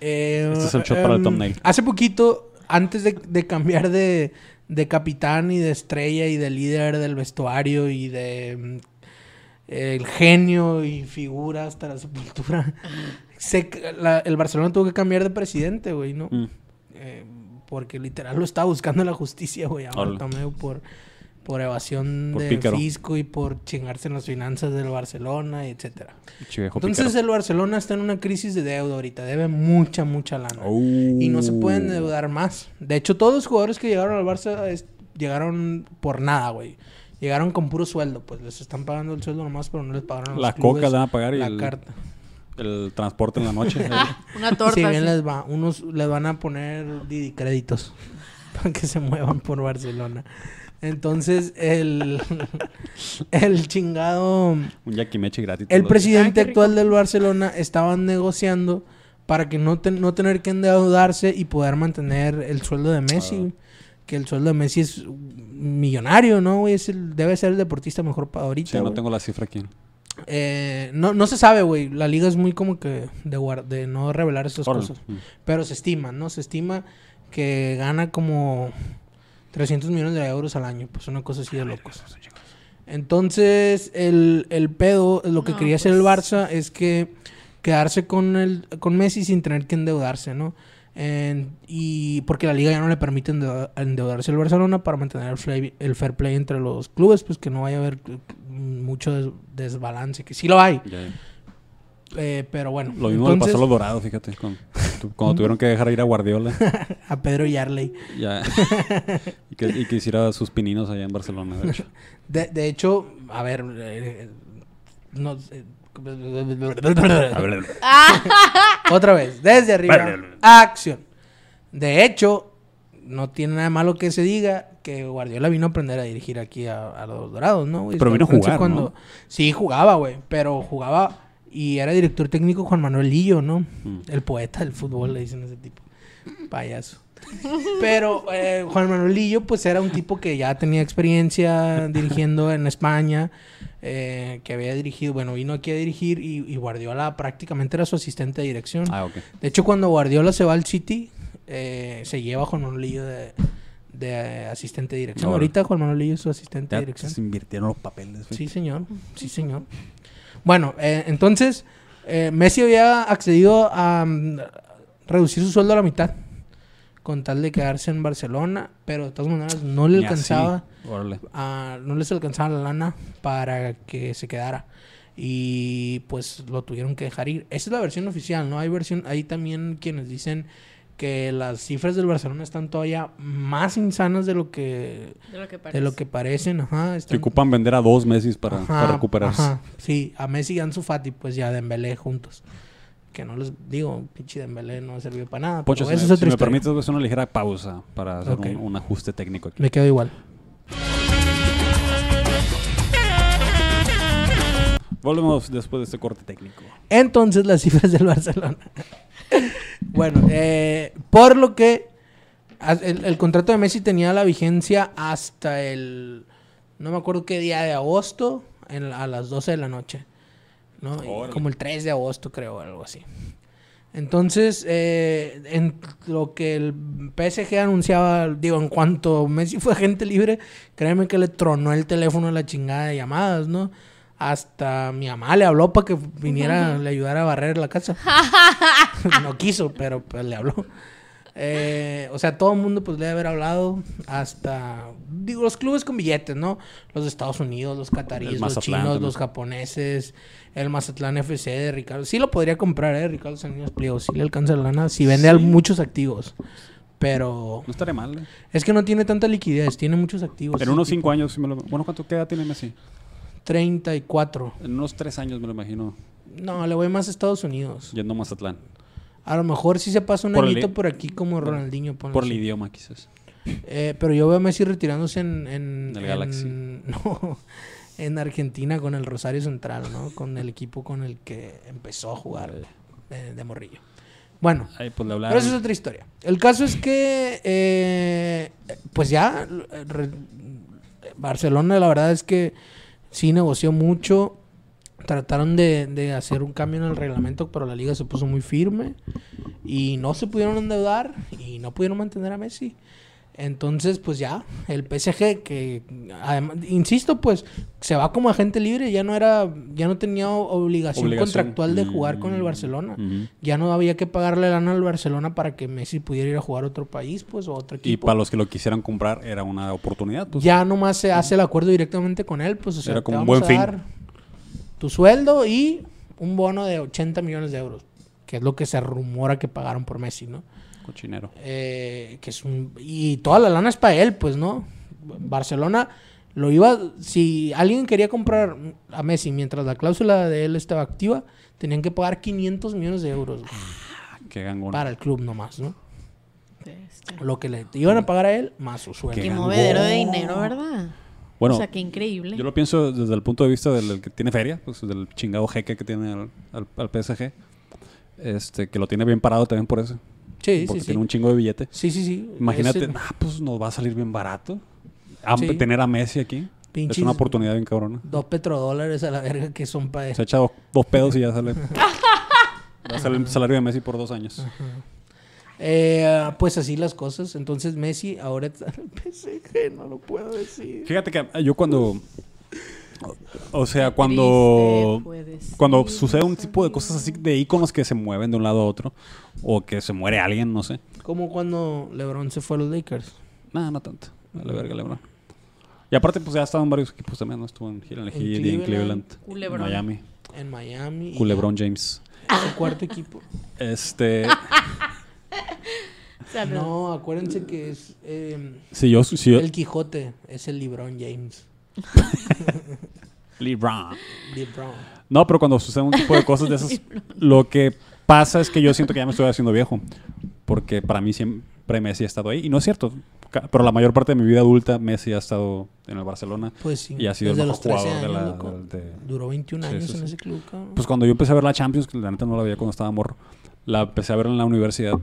eh, Este es el shot para el em, thumbnail. Hace poquito, antes de, de cambiar de, de capitán y de estrella y de líder del vestuario y de mm, el genio y figura hasta la sepultura, se- la- el Barcelona tuvo que cambiar de presidente, güey, ¿no? Mm. Eh, porque literal lo estaba buscando la justicia, güey, a. Bartomeu por, por evasión Por de fisco y por chingarse en las finanzas del Barcelona, etcétera. Entonces pícaro. el Barcelona está en una crisis de deuda ahorita, debe mucha, mucha lana. Oh. Y no se pueden endeudar más. De hecho, todos los jugadores que llegaron al Barça es- llegaron por nada, güey. Llegaron con puro sueldo, pues les están pagando el sueldo nomás, pero no les pagaron los La clubes coca la van a pagar y la el- carta. el transporte en la noche. Una torta. Si bien les va, unos les van a poner Didi créditos para que se muevan por Barcelona. Entonces, el, el chingado, un yaquimeche gratis. el presidente Ay, rico. actual del Barcelona estaban negociando para que no, ten- no tener que endeudarse y poder mantener el sueldo de Messi. Ah. güey. Que el sueldo de Messi es millonario, ¿no? güey? Es el, debe ser el deportista mejor para ahorita. Sí, no güey. tengo la cifra aquí. Eh, no, no se sabe, güey. La liga es muy como que de, de no revelar esas cosas. Mm. Pero se estima, ¿no? Se estima que gana como 300 millones de euros al año. Pues una cosa así de locos. Entonces, el, el pedo, lo que No, quería hacer el pues. Barça es que quedarse con, el, con Messi sin tener que endeudarse, ¿no? En- y porque la liga ya no le permite endeuda- endeudarse al Barcelona para mantener el, fair play entre los clubes, pues que no vaya a haber eh, mucho des- desbalance, que sí lo hay. Eh, pero bueno. Lo mismo le pasó a los dorados, fíjate. con- tu- cuando tuvieron que dejar ir a Guardiola. a Pedro Yarley. ya. y, que, y que hiciera sus pininos allá en Barcelona, de hecho. De, de hecho, a ver, eh, no, eh, otra vez, desde arriba, acción. De hecho, no tiene nada malo que se diga que Guardiola vino a aprender a dirigir aquí a, a los Dorados, ¿no? güey? Pero vino a ¿no? Sí, jugaba, güey, pero jugaba y era director técnico Juan Manuel Lillo, ¿no? Mm. El poeta del fútbol, le dicen a ese tipo. Payaso. Pero eh, Juan Manuel Lillo, pues era un tipo que ya tenía experiencia dirigiendo en España, eh, que había dirigido, bueno, vino aquí a dirigir y, y Guardiola prácticamente era su asistente de dirección. Ah, ok. De hecho, cuando Guardiola se va al City, eh, se lleva a Juan Manuel Lillo de, de asistente de dirección. Ahorita Juan Manuel Lillo es su asistente Ya de dirección. se invirtieron los papeles. Sí, señor. Sí, señor. Bueno, eh, entonces, Eh, Messi había accedido a mm, reducir su sueldo a la mitad con tal de quedarse en Barcelona, pero de todas maneras no le alcanzaba, a- no les alcanzaba la lana para que se quedara y pues lo tuvieron que dejar ir. Esa es la versión oficial, ¿no? Hay versión, hay también quienes dicen que las cifras del Barcelona están todavía más insanas de lo que De lo que parece. de lo que parecen, ajá, Que ocupan vender a dos meses para, Ajá, para recuperarse. ajá, sí, a Messi y a Ansu Fati, pues ya Dembélé juntos. Que no les digo, pinche Dembélé no sirvió para nada. Poncho, si, me, si me permites, voy a hacer una ligera pausa para hacer un, un ajuste técnico aquí. Me quedo igual. Volvemos después de este corte técnico. Entonces, las cifras del Barcelona. bueno, eh, por lo que el, el contrato de Messi tenía la vigencia hasta el. No me acuerdo qué día de agosto, en a las 12 de la noche. ¿no? Como el 3 de agosto, creo, algo así. Entonces, eh, en lo que el PSG anunciaba, digo, en cuanto Messi fue agente libre, créeme que le tronó el teléfono a la chingada de llamadas, ¿no? Hasta mi mamá le habló para que viniera, le ayudara a barrer la casa. no quiso, pero pues le habló. Eh, o sea, todo el mundo pues le debe haber hablado hasta, digo, los clubes con billetes, ¿no? Los de Estados Unidos, los cataríes, los chinos, también. los japoneses, el Mazatlán FC de Ricardo. Sí lo podría comprar, ¿eh? Ricardo Salinas Pliego, sí le alcanza la lana, si vende muchos activos. Pero No estaría mal. ¿eh? es que no tiene tanta liquidez, tiene muchos activos. En unos cinco años, sí me lo... bueno, ¿cuánto queda tiene Messi? 34. En unos tres años me lo imagino No, le voy más a Estados Unidos. yendo a Mazatlán. A lo mejor sí se pasa un Por añito por aquí como Ronaldinho. Por el idioma, quizás. Eh, pero yo veo a Messi retirándose en... en El Galaxy. no, en Argentina con el Rosario Central, ¿no? Con el equipo con el que empezó a jugar de, de morrillo. Bueno, pues le pero eso es otra historia. El caso es que, eh, pues ya, re- Barcelona la verdad es que sí negoció mucho. Trataron de, de hacer un cambio en el reglamento, pero la liga se puso muy firme y no se pudieron endeudar y no pudieron mantener a Messi. Entonces, pues ya, el PSG que, además, insisto, pues se va como agente libre, ya no era, ya no tenía obligación, Obligación. contractual de jugar con el Mm, Barcelona. Ya no había que pagarle lana al Barcelona para que Messi pudiera ir a jugar a otro país, pues, o a otro Y equipo. para los que lo quisieran comprar era una oportunidad. Pues. Ya nomás se hace el acuerdo directamente con él, pues, o sea, Era te como un vamos buen a fin. dar tu sueldo y un bono de 80 millones de euros, que es lo que se rumora que pagaron por Messi, ¿no? Cochinero. Eh, que es un... Y toda la lana es para él, pues, ¿no? Barcelona lo iba... Si alguien quería comprar a Messi mientras la cláusula de él estaba activa, tenían que pagar 500 millones de euros güey, Qué gangón. para el club nomás, ¿no? Lo que le iban a pagar a él, más su sueldo. Qué Qué movedero de dinero, ¿verdad? Bueno, o sea, qué increíble. yo lo pienso desde el punto de vista del que tiene feria, pues del chingado jeque que tiene al, al- al PSG. Este, que lo tiene bien parado también por eso. Sí, porque sí. tiene un chingo de billete. Sí, sí, sí. Imagínate, ah, pues nos va a salir bien barato. Sí. Tener a Messi aquí. Pinches Es una oportunidad bien cabrona. Dos petrodólares a la verga que son para Se echa dos, dos pedos y ya sale. Va a salir el salario de Messi por dos años. Eh, pues así las cosas. Entonces Messi ahora está en el PSG, no lo puedo decir. Fíjate que yo cuando. O sea, cuando. Triste. Cuando sucede un tipo de cosas así de íconos que se mueven de un lado a otro. O que se muere alguien, no sé. Como cuando LeBron se fue a los Lakers. Nada, no tanto. A la verga, LeBron. Y aparte, pues ya ha estado en varios equipos también, ¿no? Estuvo en, en, el En en Cleveland. Cleveland. Culebrón. Miami. En Miami. Culebron James. ya, Su cuarto equipo. Este. No, acuérdense que es eh, si yo. Si yo el Quijote. Es el LeBron James. LeBron. LeBron. No, pero cuando sucede un tipo de cosas de esas, lo que pasa es que yo siento que ya me estoy haciendo viejo. Porque para mí siempre Messi ha estado ahí. Y no es cierto. Pero la mayor parte de mi vida adulta, Messi ha estado en el Barcelona. Pues sí. Y ha sido el desde mejor los 13 jugador de años, la. loco. de- Duró 21 Sí, años sí, en sí. ese club, cabrón. Pues cuando yo empecé a ver la Champions, que la neta no la veía cuando estaba morro, la empecé a ver en la universidad.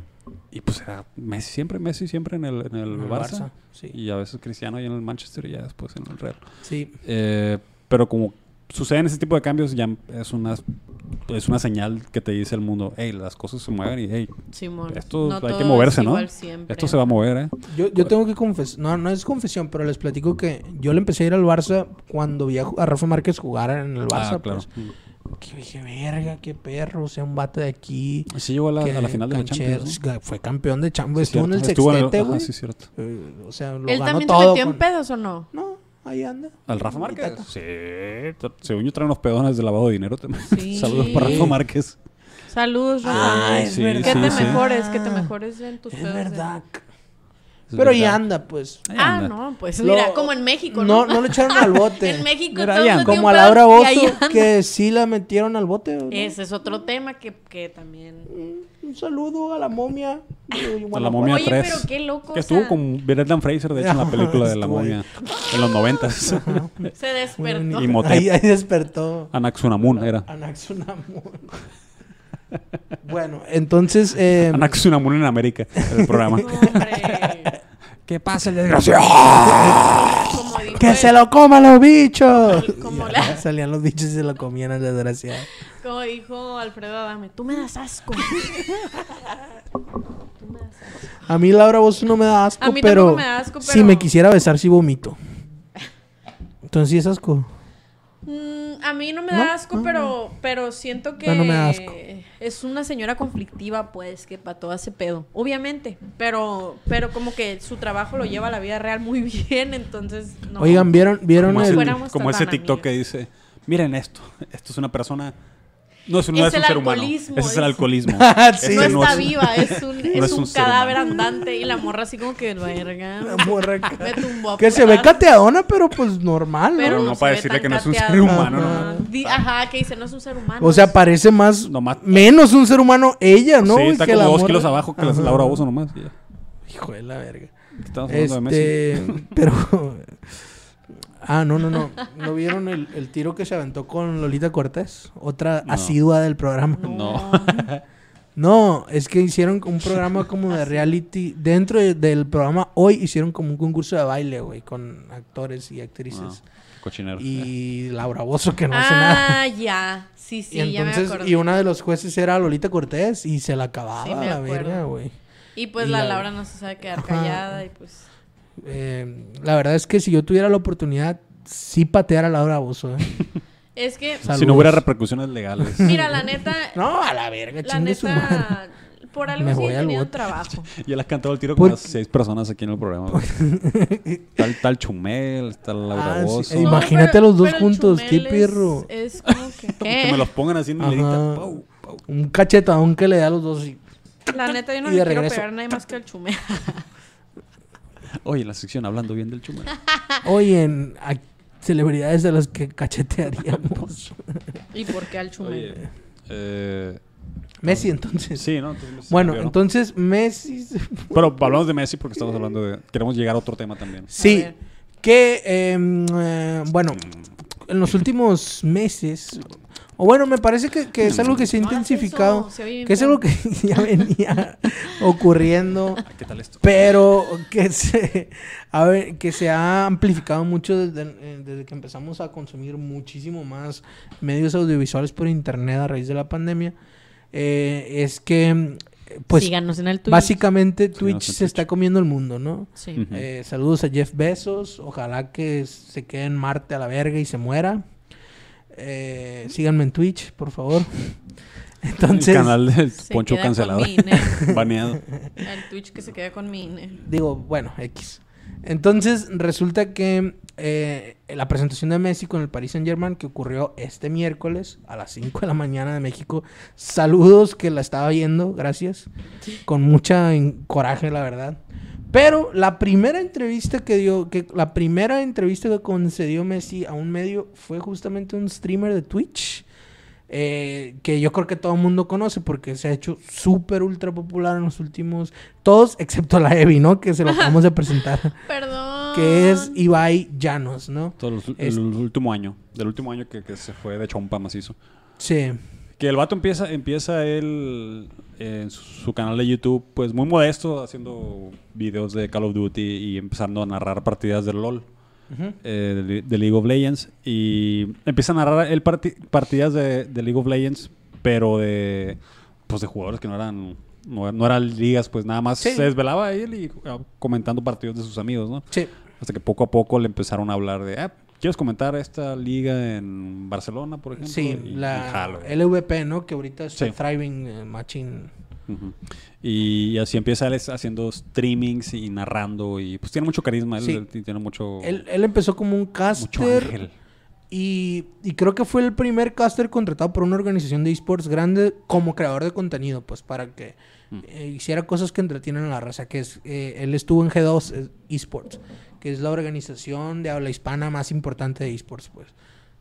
Y pues era Messi siempre, Messi siempre en el, en el En el Barça. Barça, sí. Y a veces Cristiano y en el Manchester y ya después en el Real. Sí. Eh, pero como suceden ese tipo de cambios, ya es una, es una señal que te dice el mundo, hey, las cosas se mueven y hey, Simón. esto No hay que es moverse, ¿no? siempre. Esto se va a mover, ¿eh? Yo, yo tengo que confesar, no, no es confesión, pero les platico que yo le empecé a ir al Barça cuando vi a, a Rafa Márquez jugar en el Barça. ah, claro. pues. que dije, verga, qué perro, o sea, un vato de aquí. Sí llegó a la, a la final de la Champions. ¿no? Fue campeón de Champions. Sí, estuvo en el sextete, güey. sí, cierto. Eh, O sea, lo ¿Él ganó también todo. se metió en pedos o no? No, ahí anda. ¿Al Rafa Márquez? Sí. Según yo trae unos pedones de lavado de dinero también. Sí. Saludos para Rafa Márquez. Saludos, Rafa. Ah, Sí, es sí, verdad. que te sí. mejores, que te mejores en tus Es pedos. verdad. Pero ahí anda, pues. Ahí Ah, no, pues Lo- mira, como en México, No, ¿no? no le echaron al bote. en México Mira, Como a Laura Bozo, que sí la metieron al bote. ¿no? Ese es otro tema que, que también... Un saludo a la momia. A la momia Oye, 3. pero qué loco, Que o estuvo sea- con Brendan Fraser, de hecho, en la película de la momia. En los noventas. Se despertó. Y Motep. Ahí, ahí despertó Anaxunamun era. Anaxunamun. Bueno, entonces... eh, Anaxunamun en América, el programa. ¿Qué pasa, el desgraciado? ¡Que se lo coman los bichos! Como la- Salían los bichos y se lo comían al desgraciado. Como dijo Alfredo Adame, tú me das asco. Tú me das asco. A mí Laura Bozo no me da asco, A mí pero, tampoco me da asco, si me quisiera besar, sí vomito. Entonces sí es asco. Mm, a mí no me ¿No? da asco, No, pero, pero siento que No, no me da asco. es una señora conflictiva, pues, que para todo hace pedo. Obviamente. Pero, pero como que su trabajo lo lleva a la vida real muy bien, entonces no. Oigan, ¿vieron, vieron Como, el... como ese TikTok que dice, miren esto, esto es una persona... No es, no Es es un el ser humano. alcoholismo, Ese es el dice. alcoholismo. Ah, sí. no Este está es- viva, es un, es es un, un ser cadáver humano. andante. Y la morra así como que, verga, La morra me tumbó Que se ve cateadona, pero pues normal, ¿no? Pero No, no, para decirle que no es un ser humano, Ajá. Di- Ajá, que dice, no es un ser humano. O sea, es- parece más... Menos un ser humano ella, ¿no? sí, está que como la dos morra. kilos abajo que la. Laura Bozo nomás. Hijo de la verga. Estamos hablando de Messi. Este, pero... Ah, no, no, no. ¿No vieron el, el tiro que se aventó con Lolita Cortés? Otra No. asidua del programa. No. No, es que hicieron un programa como de reality. Dentro de- del programa hoy hicieron como un concurso de baile, güey, con actores y actrices. Ah, cochinero. Y Laura Bozo, que no hace nada. Ah, ya. Sí, sí, y ya me entonces, acordé. y una de los jueces era Lolita Cortés y se la acababa Sí, me la verga, güey. Y pues y la, la- Laura no se sabe quedar Ajá. callada y pues... Eh, la verdad es que si yo tuviera la oportunidad, sí patear a Laura Bozo, ¿eh? Es que, Saludos. si no hubiera repercusiones legales. mira, la neta... No, a la verga, la chingue su madre. neta... Por algo Me voy al teniendo bote. trabajo. Ya le has cantado el tiro con las seis personas aquí en el programa. el tal Chumel, Laura Ah, sí. Bozo. Imagínate a los dos pero juntos, qué es- perro. Es, como que... Me los pongan así en. Pau, pau. Un cachetadón que le da a los dos y... La neta, yo no Y le quiero regreso. pegar a nadie más que al chumel. Oye, en la sección hablando bien del Chumel. Hoy en a- celebridades de las que cachetearíamos. ¿Y por qué al chumel? Oye, eh, Messi, entonces. sí, ¿no? Entonces, Messi Bueno, cambió, ¿no? entonces Messi... Pero hablamos de Messi porque estamos hablando de... Queremos llegar a otro tema también. Sí, que, em, eh, bueno, en los últimos meses, o bueno, me parece que, que es algo que se ha No intensificado, eso, se que es algo que ya venía ocurriendo, ¿Qué tal esto? pero que se, a ver, que se ha amplificado mucho desde, eh, desde que empezamos a consumir muchísimo más medios audiovisuales por internet a raíz de la pandemia, eh, es que, pues, Síganos en el Twitch. básicamente Twitch se está comiendo el mundo, ¿no? Sí. Eh, saludos a Jeff Bezos. Ojalá que se quede en Marte a la verga y se muera. Eh, síganme en Twitch, por favor. Entonces, el canal del Se Poncho cancelado. Baneado. El Twitch que se queda con mi INE. digo, bueno, X. Entonces, resulta que eh, la presentación de Messi con el Paris Saint Germain, que ocurrió este miércoles a las 5 de la mañana de México. Saludos que la estaba viendo, gracias. Con mucha coraje, la verdad. Pero la primera entrevista que dio, que la primera entrevista que concedió Messi a un medio fue justamente un streamer de Twitch. eh, que yo creo que todo el mundo conoce porque se ha hecho súper ultra popular en los últimos. Todos, excepto la Evi, ¿no? Que se lo acabamos de presentar. Perdón. que es Ibai Llanos, ¿no? Todo el, Es- el último año. Del último año que, que se fue de chompa macizo. Sí. Que el vato empieza, empieza él en su, su canal de YouTube, pues muy modesto, haciendo videos de Call of Duty y empezando a narrar partidas del LOL, eh, de, de League of Legends. Y empieza a narrar él parti- partidas de, de League of Legends, pero de, pues de jugadores que no eran, no, no eran ligas, pues nada más Sí. se desvelaba él y ah, comentando partidos de sus amigos, ¿no? Sí. Hasta que poco a poco le empezaron a hablar de, ah, ¿Quieres comentar esta liga en Barcelona, por ejemplo? Sí, Y- la. LVP, ¿no? Que ahorita está Sí. thriving eh, machine. Y así empieza él es haciendo streamings y narrando y pues tiene mucho carisma, él, Sí. él tiene mucho, Él, él empezó como un caster y, y creo que fue el primer caster contratado por una organización de esports grande como creador de contenido, pues para que Mm. eh, hiciera cosas que entretienen a la raza, que es, eh, él estuvo en G2 eh, Esports, que es la organización de habla hispana más importante de esports, pues.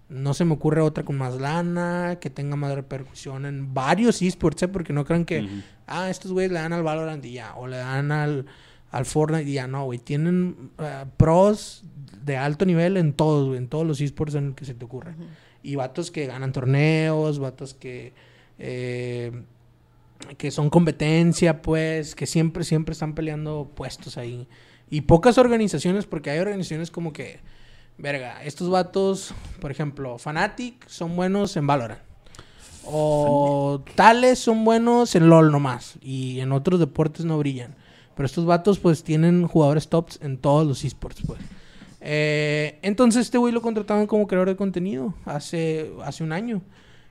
No se me ocurre otra con más lana, que tenga más repercusión en varios esports, ¿eh? porque no crean que, ah, estos güeyes le dan al Valorant y ya, o le dan al, al Fortnite y ya, no, güey. Tienen eh, pros de alto nivel en todos, güey, en todos los esports en el que se te ocurra. Y vatos que ganan torneos, vatos que, eh, que son competencia, pues, que siempre, siempre están peleando puestos ahí. Y pocas organizaciones, porque hay organizaciones como que, verga, estos vatos, por ejemplo, Fnatic son buenos en Valorant. O tales son buenos en LOL nomás. Y en otros deportes no brillan. Pero estos vatos pues tienen jugadores tops en todos los esports pues. Eh, entonces este güey lo contrataron como creador de contenido hace, hace un año.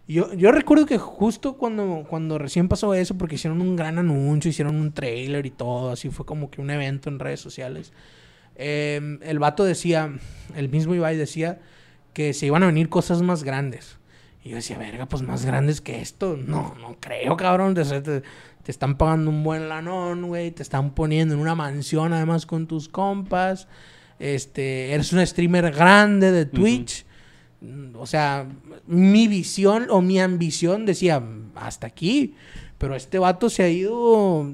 Yo, yo recuerdo que justo cuando, cuando recién pasó eso, porque hicieron un gran anuncio, hicieron un trailer y todo, así fue como que un evento en redes sociales. eh, el vato decía, el mismo Ibai decía que se iban a venir cosas más grandes. Y yo decía, verga, pues más grandes que esto. No, no creo, cabrón. Te, te- te están pagando un buen lanón, güey. Te están poniendo en una mansión además con tus compas. Este, eres un streamer grande de Twitch. O sea, mi visión o mi ambición decía, hasta aquí. Pero este vato se ha ido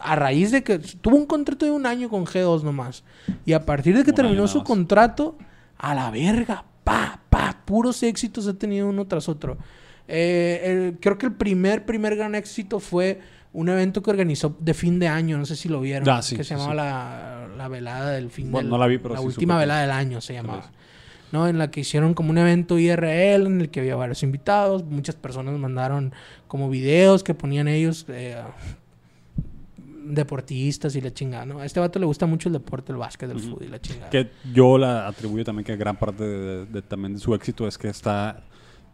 a raíz de que tuvo un contrato de un año con G2 nomás. Y a partir de que Un terminó su contrato, a la verga, pa, pa, puros éxitos ha tenido uno tras otro. Eh, el- creo que el primer, primer gran éxito fue un evento que organizó de fin de año, no sé si lo vieron, Ah, sí, que se llamaba sí. La, la velada del fin Bueno, del- no la vi, pero sí última velada del año se llamaba. ¿No? En la que hicieron como un evento IRL en el que había varios invitados, muchas personas mandaron como videos que ponían ellos eh, deportistas y la chingada, ¿no? A este vato le gusta mucho el deporte, el básquet, el fútbol y la chingada. Que yo la atribuyo también que gran parte de, de- también de su éxito es que está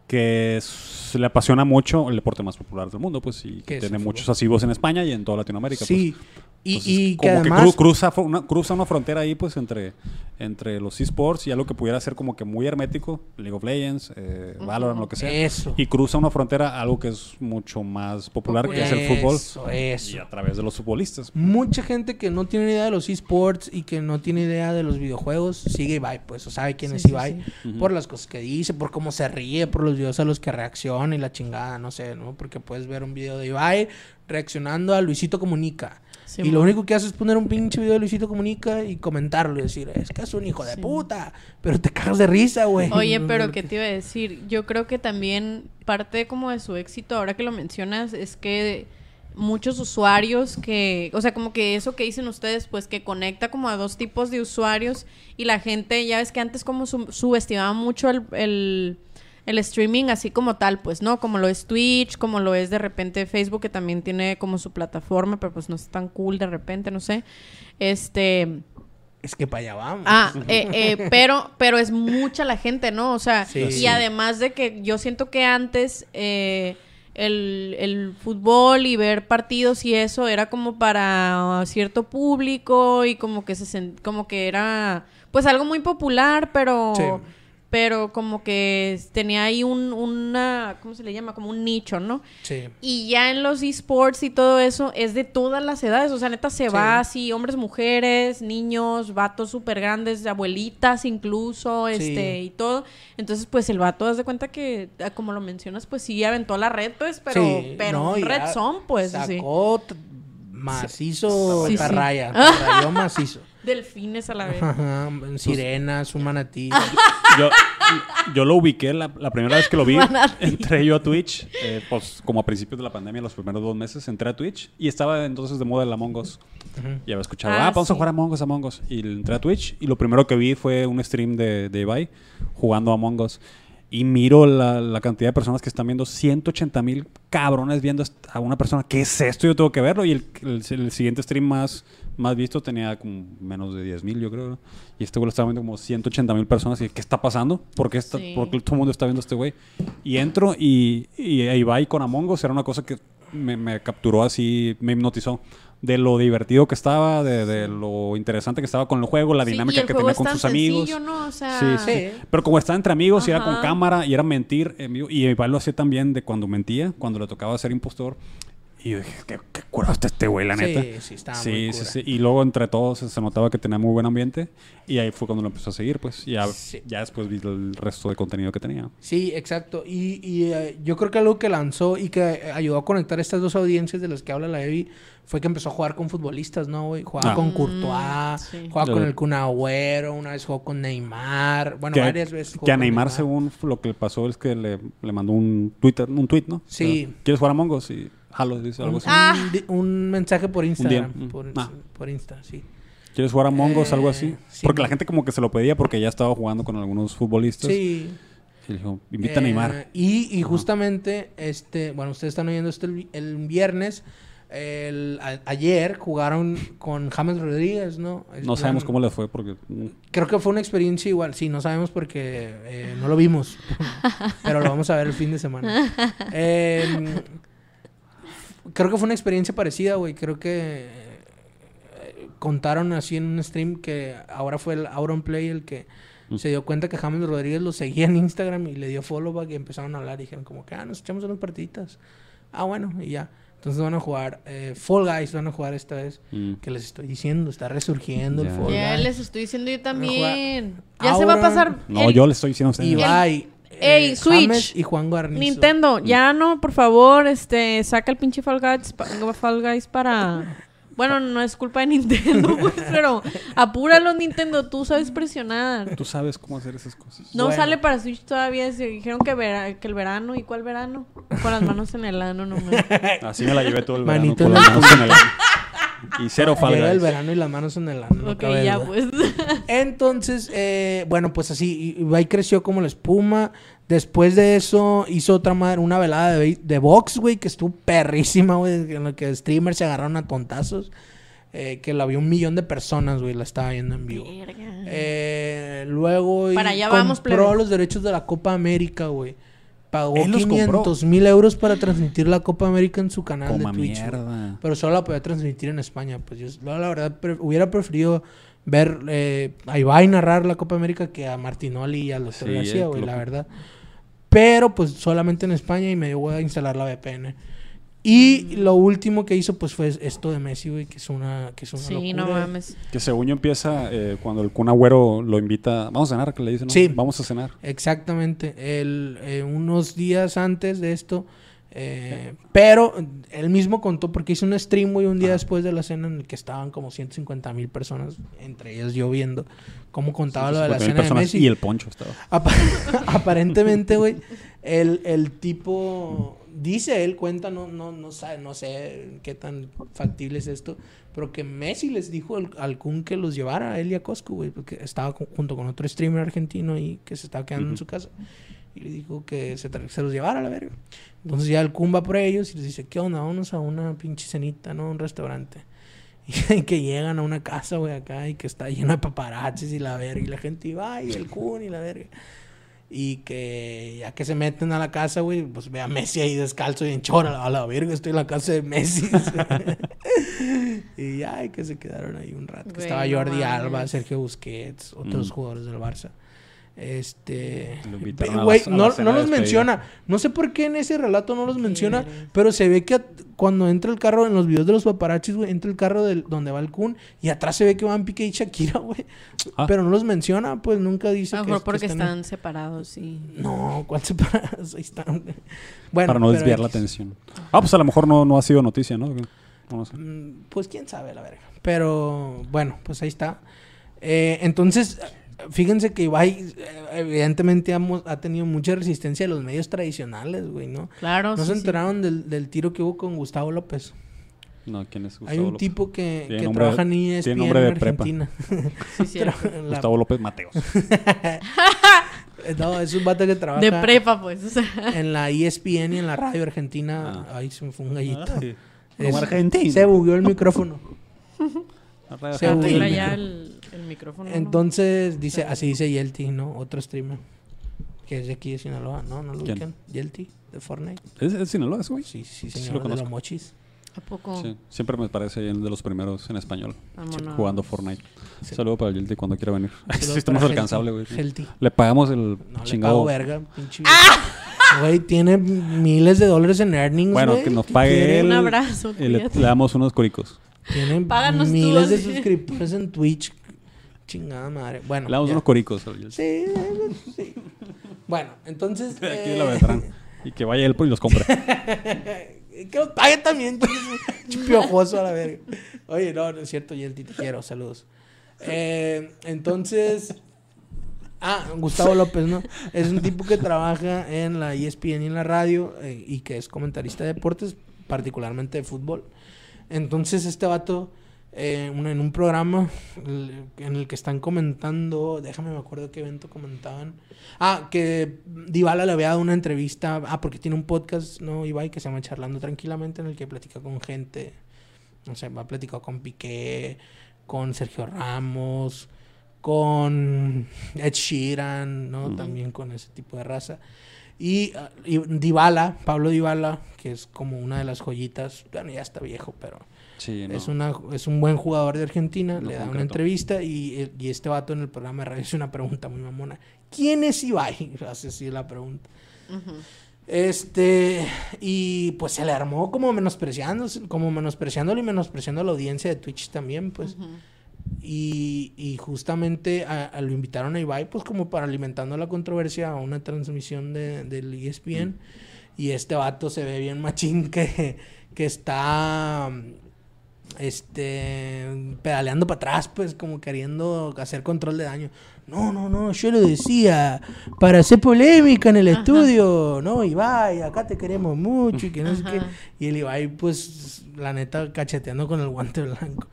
que se le apasiona mucho el deporte más popular del mundo, pues, y Que tiene muchos asivos en España y en toda Latinoamérica. Sí, pues. Y, Entonces, y que como además... cru- cruza, una, cruza una frontera ahí, pues, entre, entre los esports y algo que pudiera ser como que muy hermético, League of Legends, eh, Valorant, lo que sea. Eso. Y cruza una frontera a algo que es mucho más popular, que es el fútbol. Eso, eso. Y a través de los futbolistas. Mucha gente que no tiene idea de los esports y que no tiene idea de los videojuegos sigue Ibai, pues, o sabe quién Sí, es sí, Ibai sí. Por las cosas que dice, por cómo se ríe, por los videos a los que reacciona y la chingada, no sé, ¿no? Porque puedes ver un video de Ibai reaccionando a Luisito Comunica. Sí, y lo único que hace es poner un pinche video de Luisito Comunica y comentarlo y decir, es que es un hijo de Sí. puta, pero te cagas de risa, güey. Oye, pero ¿qué te iba a decir? Yo creo que también parte como de su éxito, ahora que lo mencionas, es que muchos usuarios que, o sea, como que eso que dicen ustedes, pues que conecta como a dos tipos de usuarios y la gente, ya ves que antes como su- subestimaba mucho el, el, el streaming así como tal, pues, ¿no? Como lo es Twitch, como lo es de repente Facebook, que también tiene como su plataforma, pero pues no es tan cool de repente, no sé. Este... Es que para allá vamos. Ah, eh, eh, pero, pero es mucha la gente, ¿no? O sea, Sí. y Sí. además de que yo siento que antes eh, el, el fútbol y ver partidos y eso era como para cierto público y como que se como que era pues algo muy popular, pero Sí. Pero como que tenía ahí un una ¿cómo se le llama? como un nicho, ¿no? Sí. Y ya en los esports y todo eso es de todas las edades. O sea, neta se Sí. va así, hombres, mujeres, niños, vatos súper grandes, abuelitas incluso, Sí. este, y todo. Entonces, pues el vato, haz de cuenta que, ah, como lo mencionas, pues sí aventó la red, pues, pero, Sí, pero no, red son, pues, sí. Sacó macizo Sí, sí. perrayó macizo. Delfines a la vez. Ajá, sirenas, un manatí. yo, yo lo ubiqué la, la primera vez que lo vi. Manatí. entré yo a Twitch, eh, pues como a principios de la pandemia, los primeros dos meses, entré a Twitch y estaba entonces de moda el Among Us. Y había escuchado, Ah, ah, vamos sí. a jugar Among Us, Among Us. Y entré a Twitch y lo primero que vi fue un stream de, de Ibai jugando Among Us. y miro la, la cantidad de personas que están viendo 180 mil cabrones viendo a una persona. ¿Qué es esto? Yo tengo que verlo. Y el, el- el siguiente stream más, más visto tenía como menos de 10 mil, yo creo. ¿no? Y este güey lo estaba viendo como 180 mil personas. Y ¿qué está pasando? ¿Por qué, está, Sí. por qué todo el mundo está viendo a este güey? Y entro y, y ahí va y con Among Us era una cosa que me, me capturó así, me hipnotizó. De lo divertido que estaba, de, de lo interesante que estaba con el juego, la Sí, y dinámica el que tenía con sus amigos. ¿no? O sea, Sí, sí. Sí. Pero como estaba entre amigos y era con Ajá. cámara y era mentir en vivo, y papá lo hacía también de cuando mentía, cuando le tocaba ser impostor. Y yo dije, qué, qué curado está este güey, la Sí, neta. sí, estaba sí, muy sí, cura. sí. Y luego entre todos se notaba que tenía muy buen ambiente. Y ahí fue cuando lo empezó a seguir, pues. Y ya, Sí. ya después vi el resto de contenido que tenía. Sí, exacto. Y, y, eh, yo creo que algo que lanzó y que ayudó a conectar estas dos audiencias de las que habla la Evi fue que empezó a jugar con futbolistas, ¿no, güey? Jugaba Ah. con Mm, Courtois, sí. jugaba Yo- con el Kun Agüero, una vez jugó con Neymar, bueno, que, varias veces. jugó que a con Neymar, según lo que le pasó, es que le, le mandó un Twitter, un tweet, ¿no? Sí. ¿Quieres jugar a Mongos? Y jalo, dice algo Un, así. Ah. un un mensaje por Instagram. Mm. Por, Ah. por Insta, sí. ¿Quieres jugar a Mongos? algo Eh, así. sí, Porque la gente como que se lo pedía porque ya estaba jugando con algunos futbolistas. Sí. Y le dijo, invita a Eh, Neymar. Y, justamente, este, bueno, ustedes están oyendo esto el, vi- el viernes. El, a- ayer jugaron con James Rodríguez, ¿no? No sabemos Jugaron- cómo le fue porque... mm, Creo que fue una experiencia igual. Sí, no sabemos porque eh, no lo vimos. pero lo vamos a ver el fin de semana. Em, creo que fue una experiencia parecida, güey. Creo que eh, contaron así en un stream que ahora fue el Auron Play el que Mm. se dio cuenta que James Rodríguez lo seguía en Instagram y le dio follow back y empezaron a hablar y dijeron como que, ah, nos echamos unas partiditas. Ah, bueno, y ya. Entonces van a jugar eh, Fall Guys, van a jugar esta vez. mm. Que les estoy diciendo, está resurgiendo Ya. el Fall Ya Guys. les estoy diciendo yo también. Ya se va a pasar. No, el yo le estoy diciendo a ustedes. Ibai, Ey, eh, Switch. James y Juan Guarnizo. Nintendo, ya no, por favor, este, saca el pinche Fall Guys, pa- Fall Guys para... Bueno, no es culpa de Nintendo, pues, pero apúralo Nintendo, tú sabes presionar. Tú sabes cómo hacer esas cosas. No Bueno. sale para Switch todavía, se dijeron que, vera- que el verano, ¿y cuál verano? Con las manos en el ano nomás. Así me la llevé todo el Manito verano con la las manos en el ano. Y cero Fall Llega el verano y las manos en el ano. no ok, ya pues. Entonces, eh, bueno, pues así, Ibai creció como la espuma. Después de eso, hizo otra madre, una velada de, de box, güey, que estuvo perrísima, güey, en la que streamers se agarraron a tontazos. eh, que la vio un millón de personas, güey, la estaba viendo en vivo. Eh, luego Para y allá vamos, compró plebe. los derechos de la Copa América, güey. Pagó Él los compró. 500 mil euros para transmitir la Copa América en su canal Coma de Twitch. Pero solo la podía transmitir en España. Pues yo, la verdad, pre- hubiera preferido ver eh, a Ibai narrar la Copa América que a Martinoli y a los Sí, García, güey, la verdad. Pero pues solamente en España y me dio a instalar la VPN. Y lo último que hizo pues fue esto de Messi, güey, que es una, que es una Sí, no locura. mames. Que según yo empieza eh, cuando el Kun Agüero lo invita. Vamos a cenar, que le dicen. ¿no? Sí. Vamos a cenar. Exactamente. El, eh, unos días antes de esto. eh, pero él mismo contó porque hizo un stream, güey, un día Ajá. después de la cena en el que estaban como 150 mil personas, entre ellas yo viendo cómo contaba Sí, lo de la 50,000 cena de personas Messi. Y el poncho estaba. Apa- Aparentemente, güey, el, el tipo dice, él cuenta, no, no, no sabe, no sé qué tan factible es esto, pero que Messi les dijo al, al Kun que los llevara a él y a Costco, güey, porque estaba con- junto con otro streamer argentino y que se estaba quedando en su casa. Y le dijo que se, se los llevara a la verga. Entonces ya el Kun va por ellos y les dice, ¿qué onda? Vámonos a una pinche cenita, ¿no? A un restaurante. Y que llegan a una casa, güey, acá y que está lleno de paparazzis y la verga. Y la gente iba, y el Kun y la verga. Y que ya que se meten a la casa, güey, pues ve a Messi ahí descalzo y en chora, a la verga, estoy en la casa de Messi. y ya, y que se quedaron ahí un rato. Que estaba Jordi. Alba, Sergio Busquets, otros Mm. jugadores del Barça. Este. Güey, no, no los menciona. No sé por qué en ese relato no los menciona. Pero se ve que cuando entra el carro, en los videos de los paparachis, güey, entra el carro del, donde va el Kun. Y atrás se ve que van Piqué y Shakira, güey. Ah. Pero no los menciona, pues nunca dice A lo que, mejor que porque están separados, sí. No, ¿cuál separados? Ahí están. güey. Bueno, para no pero desviar la atención. Ah, pues a lo mejor no, no ha sido noticia, ¿no? No sé. Mm, Pues quién sabe, la verga. Pero bueno, pues ahí está. Eh, entonces, fíjense que Ibai eh, evidentemente hemos- ha tenido mucha resistencia de los medios tradicionales, güey, ¿no? Claro, ¿No sí, se sí. enteraron del, del tiro que hubo con Gustavo López? No, ¿quién es Gustavo Hay un López? tipo que, de- trabaja en ESPN de en prepa. Argentina. Sí, cierto. La- Gustavo López Mateos. No, es un vato que trabaja De prepa, pues. O sea, en la E ESPN y en la radio argentina. Ay, se me fue un gallito. Ay, Es- como argentino. Se bugueó el micrófono. Se arregla Sí. ya el, micrófono. ¿no? Entonces, dice, así dice Yelty, ¿no? Otro streamer. Que es de aquí de Sinaloa. No, no lo ¿Quién? ubican. Yelty, de Fortnite. ¿Es, es Sinaloa ese güey? Sí, sí, Sí, señor. lo de conozco. los mochis. ¿A poco? Sí, siempre me parece de los primeros en español Vámonos. jugando Fortnite. Sí. Saludo para el Yelty cuando quiera venir. Sí, está más para alcanzable, güey. Le pagamos el No, le chingado. pago verga, pinche. Güey, tiene miles de dólares en earnings, Bueno, que nos ¿Qué pague él. Un abrazo, y le, le damos unos coricos. Tiene Páganos tú, miles de suscriptores en Twitch. Chingada madre. Bueno. Le damos ya. unos coricos. Sí, sí. Bueno, entonces. Aquí eh, la. Y que vaya él pues, y los compre. que los pague también, chingue- piojoso a la verga. Oye, no, no es cierto, Yelty, te quiero, saludos. Eh, entonces. Ah, Gustavo López, ¿no? Es un tipo que trabaja en la ESPN y en la radio eh, y que es comentarista de deportes, particularmente de fútbol. Entonces, este vato, eh, un- en un programa en el que están comentando, déjame me acuerdo qué evento comentaban. Ah, que Dybala le había dado una entrevista, ah, porque tiene un podcast, ¿no? Ibai, que se llama Charlando Tranquilamente, en el que platica con gente, no sé, va a platicar con Piqué, con Sergio Ramos, con Ed Sheeran, ¿no? También con ese tipo de raza. Y, y Dybala, Pablo Dybala, que es como una de las joyitas, bueno, ya está viejo, pero Sí, no. es, una, es un buen jugador de Argentina, No le da una entrevista y, y este vato en el programa de radio hace una pregunta muy mamona. ¿Quién es Ibai? Hace así la pregunta. Este, y pues se le armó como menospreciando, como menospreciándolo y menospreciando a la audiencia de Twitch también, pues. Y, y justamente a, a lo invitaron a Ibai, pues como para alimentando la controversia a una transmisión de, del ESPN. Y este vato se ve bien machín que, que está este pedaleando para atrás, pues como queriendo hacer control de daño. No, no, no, yo lo decía para hacer polémica en el Ajá. estudio. No, Ibai, acá te queremos mucho y que no sé qué. Ajá. Y el Ibai, pues, la neta, cacheteando con el guante blanco.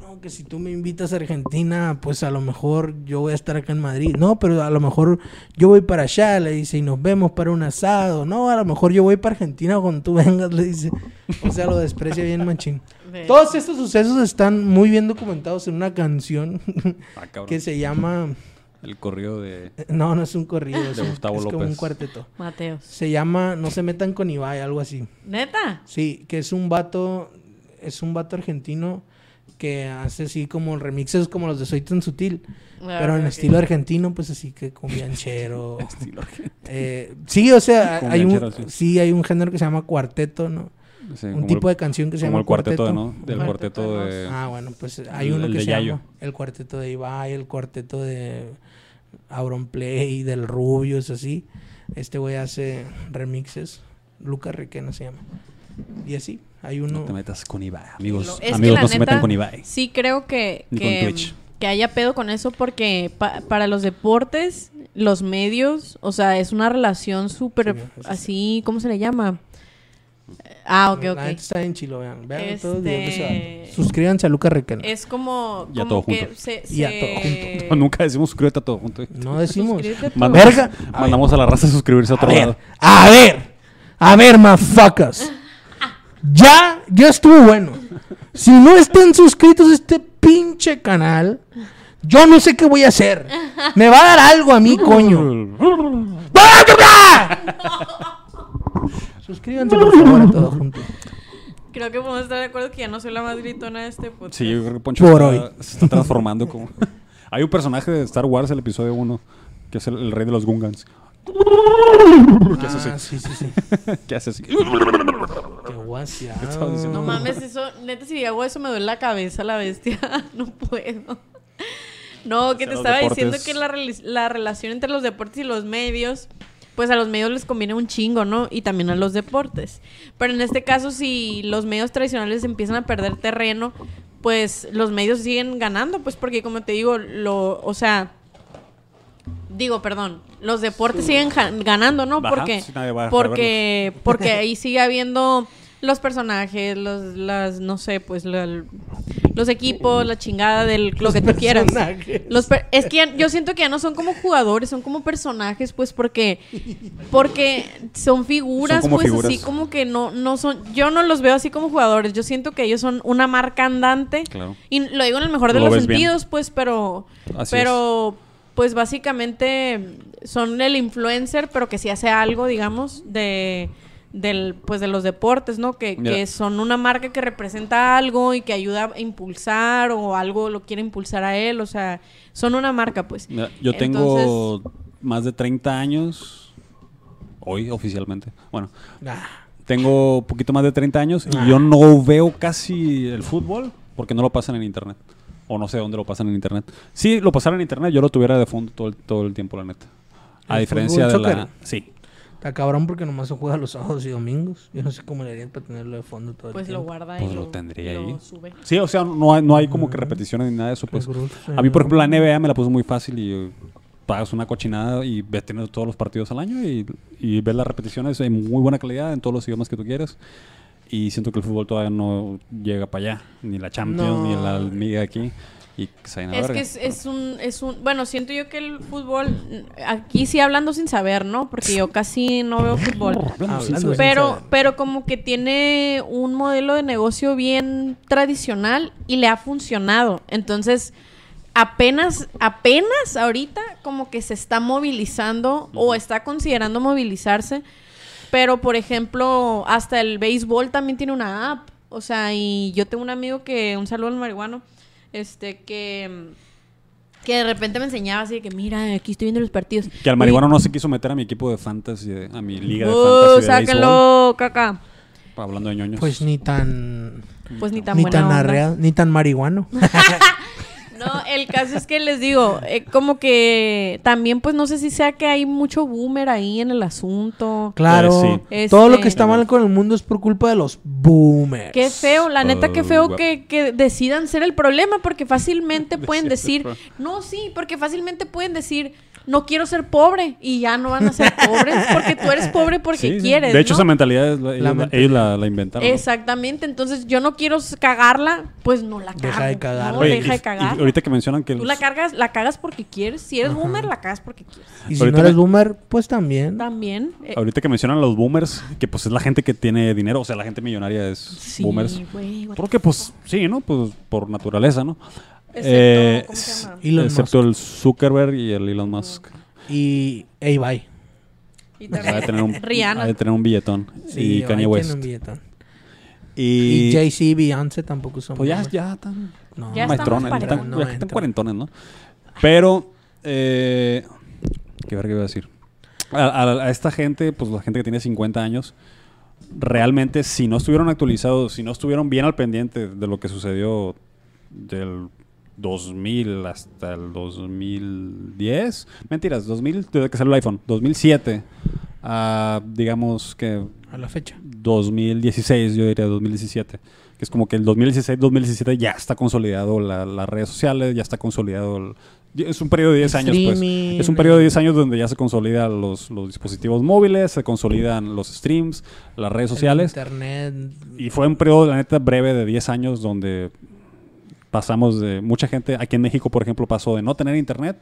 No, que si tú me invitas a Argentina, pues a lo mejor yo voy a estar acá en Madrid. No, pero a lo mejor yo voy para allá, le dice, y nos vemos para un asado. No, a lo mejor yo voy para Argentina cuando tú vengas, le dice. O sea, lo desprecia bien machín. De- Todos estos sucesos están muy bien documentados en una canción Ah, que se llama... El corrido de... No, no es un corrido, es, un- Gustavo es como un López. cuarteto. Mateos. Se llama No se metan con Ibai, algo así. ¿Neta? Sí, que es un vato, es un vato argentino que hace así como remixes como los de Soy tan sutil, pero en Ah, estilo argentino, pues así que con bianchero. Estilo argentino. eh, sí, o sea, Con hay un, bianchero, sí. sí, hay un género que se llama cuarteto, ¿no? Sí, un como tipo el- de canción que se como llama el cuarteto, cuarteto. ¿no? Del cuarteto cuarteto de de... Ah, bueno, pues hay El- uno el que se Yayo. llama el cuarteto de Ibai, el cuarteto de Auronplay, del Rubius, así. Este güey hace remixes. Lucas Requena se llama. Y así, hay uno. No te metas con Ibai. Amigos, es amigos no se metan con Ibai. Sí, creo que, Ni con que, Twitch. que haya pedo con eso porque pa- para los deportes, los medios, o sea, es una relación súper sí. así, ¿cómo se le llama? Ah, ok, La ok. neta está en chilo, vean. Vean todos los videos de ese Este- vato. Suscríbanse a Lucas Requena. Es como, Ya como todo que junto. se, Y a se- todo junto. No, nunca decimos suscríbete a todo junto. No decimos. A Mandamos, Verga. A mandamos a la raza a suscribirse a A otro ver, lado. a ver, a ver, motherfuckers. Ya, ya estuvo bueno. Si no están suscritos a este pinche canal, yo no sé qué voy a hacer. Me va a dar algo a mí, coño. Suscríbanse, por favor, a todos juntos. Creo que podemos estar de acuerdo que ya no soy la más gritona de este podcast. Sí, yo creo que Poncho Por está- hoy. se está transformando como... Hay un personaje de Star Wars, el episodio 1, que es el, el rey de los Gungans. ¿Qué hace Ah, así? sí, sí, sí. ¿Qué hace así? Qué diciendo? No mames, eso, neta, si hago eso me duele la cabeza la bestia. no puedo. No, que te los estaba deportes- diciendo que la relación entre los deportes y los medios, pues a los medios les conviene un chingo, ¿no? Y también a los deportes. Pero en este caso, si los medios tradicionales empiezan a perder terreno, pues los medios siguen ganando, pues porque como te digo, lo, o sea, digo, perdón, los deportes siguen ganando, ¿no? Porque porque porque ahí sigue habiendo los personajes, los las no sé, pues la- los equipos, la chingada del lo que tú quieras. personajes. Los per- es que ya- yo siento que ya no son como jugadores, son como personajes, pues porque porque son figuras, Son pues figuras. así como que no no son yo no los veo así como jugadores, yo siento que ellos son una marca andante. Claro. Y lo digo en el mejor de Lo los bien. sentidos, pues, pero Así pero pues básicamente son el influencer, pero que sí hace algo, digamos, de del pues de los deportes, ¿no? Que, que son una marca que representa algo y que ayuda a impulsar o algo lo quiere impulsar a él, o sea, son una marca, pues. Yo tengo más de 30 años, hoy oficialmente. Bueno, Ah, tengo un poquito más de 30 años y yo no veo casi el fútbol porque no lo pasan en internet. O no sé dónde lo pasan en internet. Si lo pasaran en internet, yo lo tuviera de fondo todo el, todo el tiempo, la neta. A ¿El diferencia de la... Sí. Está cabrón porque nomás se juega los sábados y domingos. Yo no sé cómo le harían para tenerlo de fondo todo el Pues lo guarda Pues y lo lo, tendría lo ahí. sube. Sí, o sea, no hay, no hay como que repeticiones ni nada de eso. Pues. A mí, por ejemplo, la NBA me la puso muy fácil y eh, pagas una cochinada y ves teniendo todos los partidos al año y, y ves las repeticiones en muy buena calidad en todos los idiomas que tú quieras. Y siento que el fútbol todavía no llega para allá, ni la Champions, No. ni la Liga aquí. Y que se Es que verga. es, es un, es un, bueno, siento yo que el fútbol, aquí sí hablando sin saber, ¿no? Porque yo casi no veo fútbol. Hablando. Pero, pero como que tiene un modelo de negocio bien tradicional y le ha funcionado. Entonces, apenas, apenas ahorita como que se está movilizando o está considerando movilizarse. Pero, por ejemplo, hasta el béisbol también tiene una app. O sea, y yo tengo un amigo que, un saludo al marihuano, este, que, que de repente me enseñaba así de que, mira, aquí estoy viendo los partidos. Que al Y- marihuano no se quiso meter a mi equipo de fantasy, a mi liga de Uh, fantasy sáquenlo, caca. Hablando de ñoños. Pues ni tan... Pues ni tan ni buena tan onda. arreado, ni tan marihuano. No, el caso es que les digo, eh, como que también pues no sé si sea que hay mucho boomer ahí en el asunto. Claro. Eh, sí. Todo lo Este- que está mal con el mundo es por culpa de los boomers. Qué feo, la neta, qué Oh, feo guap- que, que decidan ser el problema, porque fácilmente pueden decir, no, sí, porque fácilmente pueden decir, no quiero ser pobre, y ya no van a ser pobres, porque tú eres pobre porque Sí, sí. quieres. De hecho, ¿no? esa mentalidad es la- ellos, la, mentalidad. ellos la- la inventaron. ¿no? Exactamente, entonces yo no quiero cagarla, pues no la cago. Deja de cagarla. No, Oye, deja y- de y cagarla. ahorita que mencionan que... Tú el- la cargas, la cagas porque quieres. Si eres boomer, la cagas porque quieres. Y si Ahorita no eres me- boomer, pues también. También. eh, Ahorita que mencionan los boomers, que pues es la gente que tiene dinero, o sea, la gente millonaria es sí, boomers. Porque pues sí, ¿no? Pues por naturaleza, ¿no? Excepto, Eh, ¿cómo se llama? Elon excepto el Zuckerberg y el Elon Musk. Y Eibay. Y Ha también de tener un, Rihanna. ha de tener un billetón. Sí, y Kanye tiene West. un billetón. Y, Y Jay-Z y Beyoncé tampoco son pues ya, ya están No, Ya maestrones, están, No ya están cuarentones, ¿no? Pero, eh, ¿qué verga iba a decir? A, a- a esta gente, pues la gente que tiene 50 años, realmente si no estuvieron actualizados, si no estuvieron bien al pendiente de lo que sucedió del 2000 hasta el 2010, mentiras, 2000, desde que salió el iPhone, 2007, a digamos que a la fecha. 2016, yo diría 2017. Que es como que el 2016-2017 ya está consolidado la- las redes sociales, ya está consolidado. el- es un periodo de 10 años, pues. Es un periodo de 10 años donde ya se consolidan los, los dispositivos móviles, se consolidan los streams, las redes el sociales. Internet. Y fue un periodo, la neta, breve de 10 años donde pasamos de. Mucha gente, aquí en México, por ejemplo, pasó de no tener internet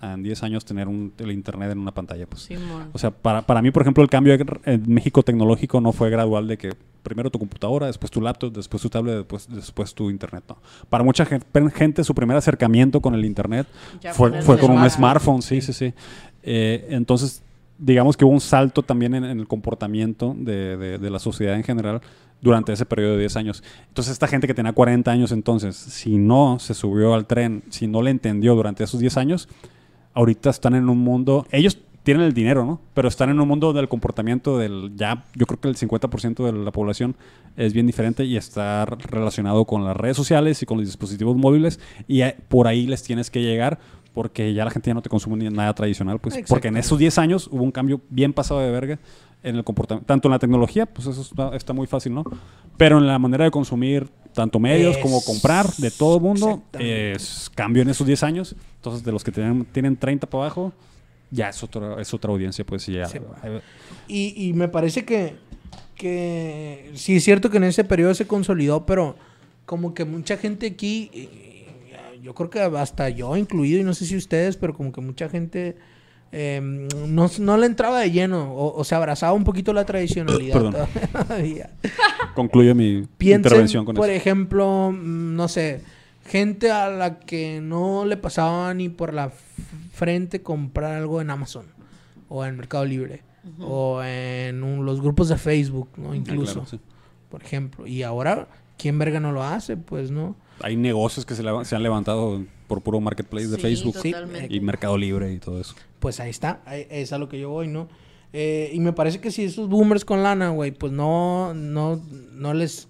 a en 10 años tener un, el internet en una pantalla, pues. Simón. O sea, para, para mí, por ejemplo, el cambio en México tecnológico no fue gradual de que primero tu computadora, después tu laptop, después tu tablet, después, después tu internet. No. Para mucha gen- gente, su primer acercamiento con el internet Ya fue, fue con un smartphone. sí, sí, sí. Eh, entonces, digamos que hubo un salto también en, en el comportamiento de, de- de la sociedad en general durante ese periodo de 10 años. Entonces, esta gente que tenía 40 años entonces, si no se subió al tren, si no le entendió durante esos 10 años, ahorita están en un mundo, ellos tienen el dinero, ¿no? Pero están en un mundo del comportamiento del, ya, yo creo que el 50% de la población es bien diferente y está relacionado con las redes sociales y con los dispositivos móviles y por ahí les tienes que llegar porque ya la gente ya no te consume ni nada tradicional, pues, porque en esos 10 años hubo un cambio bien pasado de verga en el comportamiento, tanto en la tecnología, pues eso está, está muy fácil, ¿no? Pero en la manera de consumir tanto medios como comprar de todo mundo, es cambio en esos 10 años. Entonces, de los que tienen, tienen 30 para abajo, ya es otra, es otra audiencia, pues y ya. Sí. Y, y me parece que, que sí es cierto que en ese periodo se consolidó, pero como que mucha gente aquí, eh, yo creo que hasta yo incluido, y no sé si ustedes, pero como que mucha gente eh, no, no le entraba de lleno, o, o se abrazaba un poquito la tradicionalidad Perdón. todavía. Concluye mi Piensen, intervención con por eso. ejemplo, mm, no sé, gente a la que no le pasaba ni por la frente comprar algo en Amazon o en Mercado Libre o en un- los grupos de Facebook, ¿no? Ah, Incluso, claro, sí. por ejemplo. Y ahora, ¿quién verga no lo hace? Pues, ¿no? Hay negocios que se, leva- se han levantado por puro marketplace de Sí, Facebook totalmente. y Mercado Libre y todo eso. Pues ahí está, ahí- es a lo que yo voy, ¿no? Eh, y me parece que si esos boomers con lana, güey, pues no, no, no les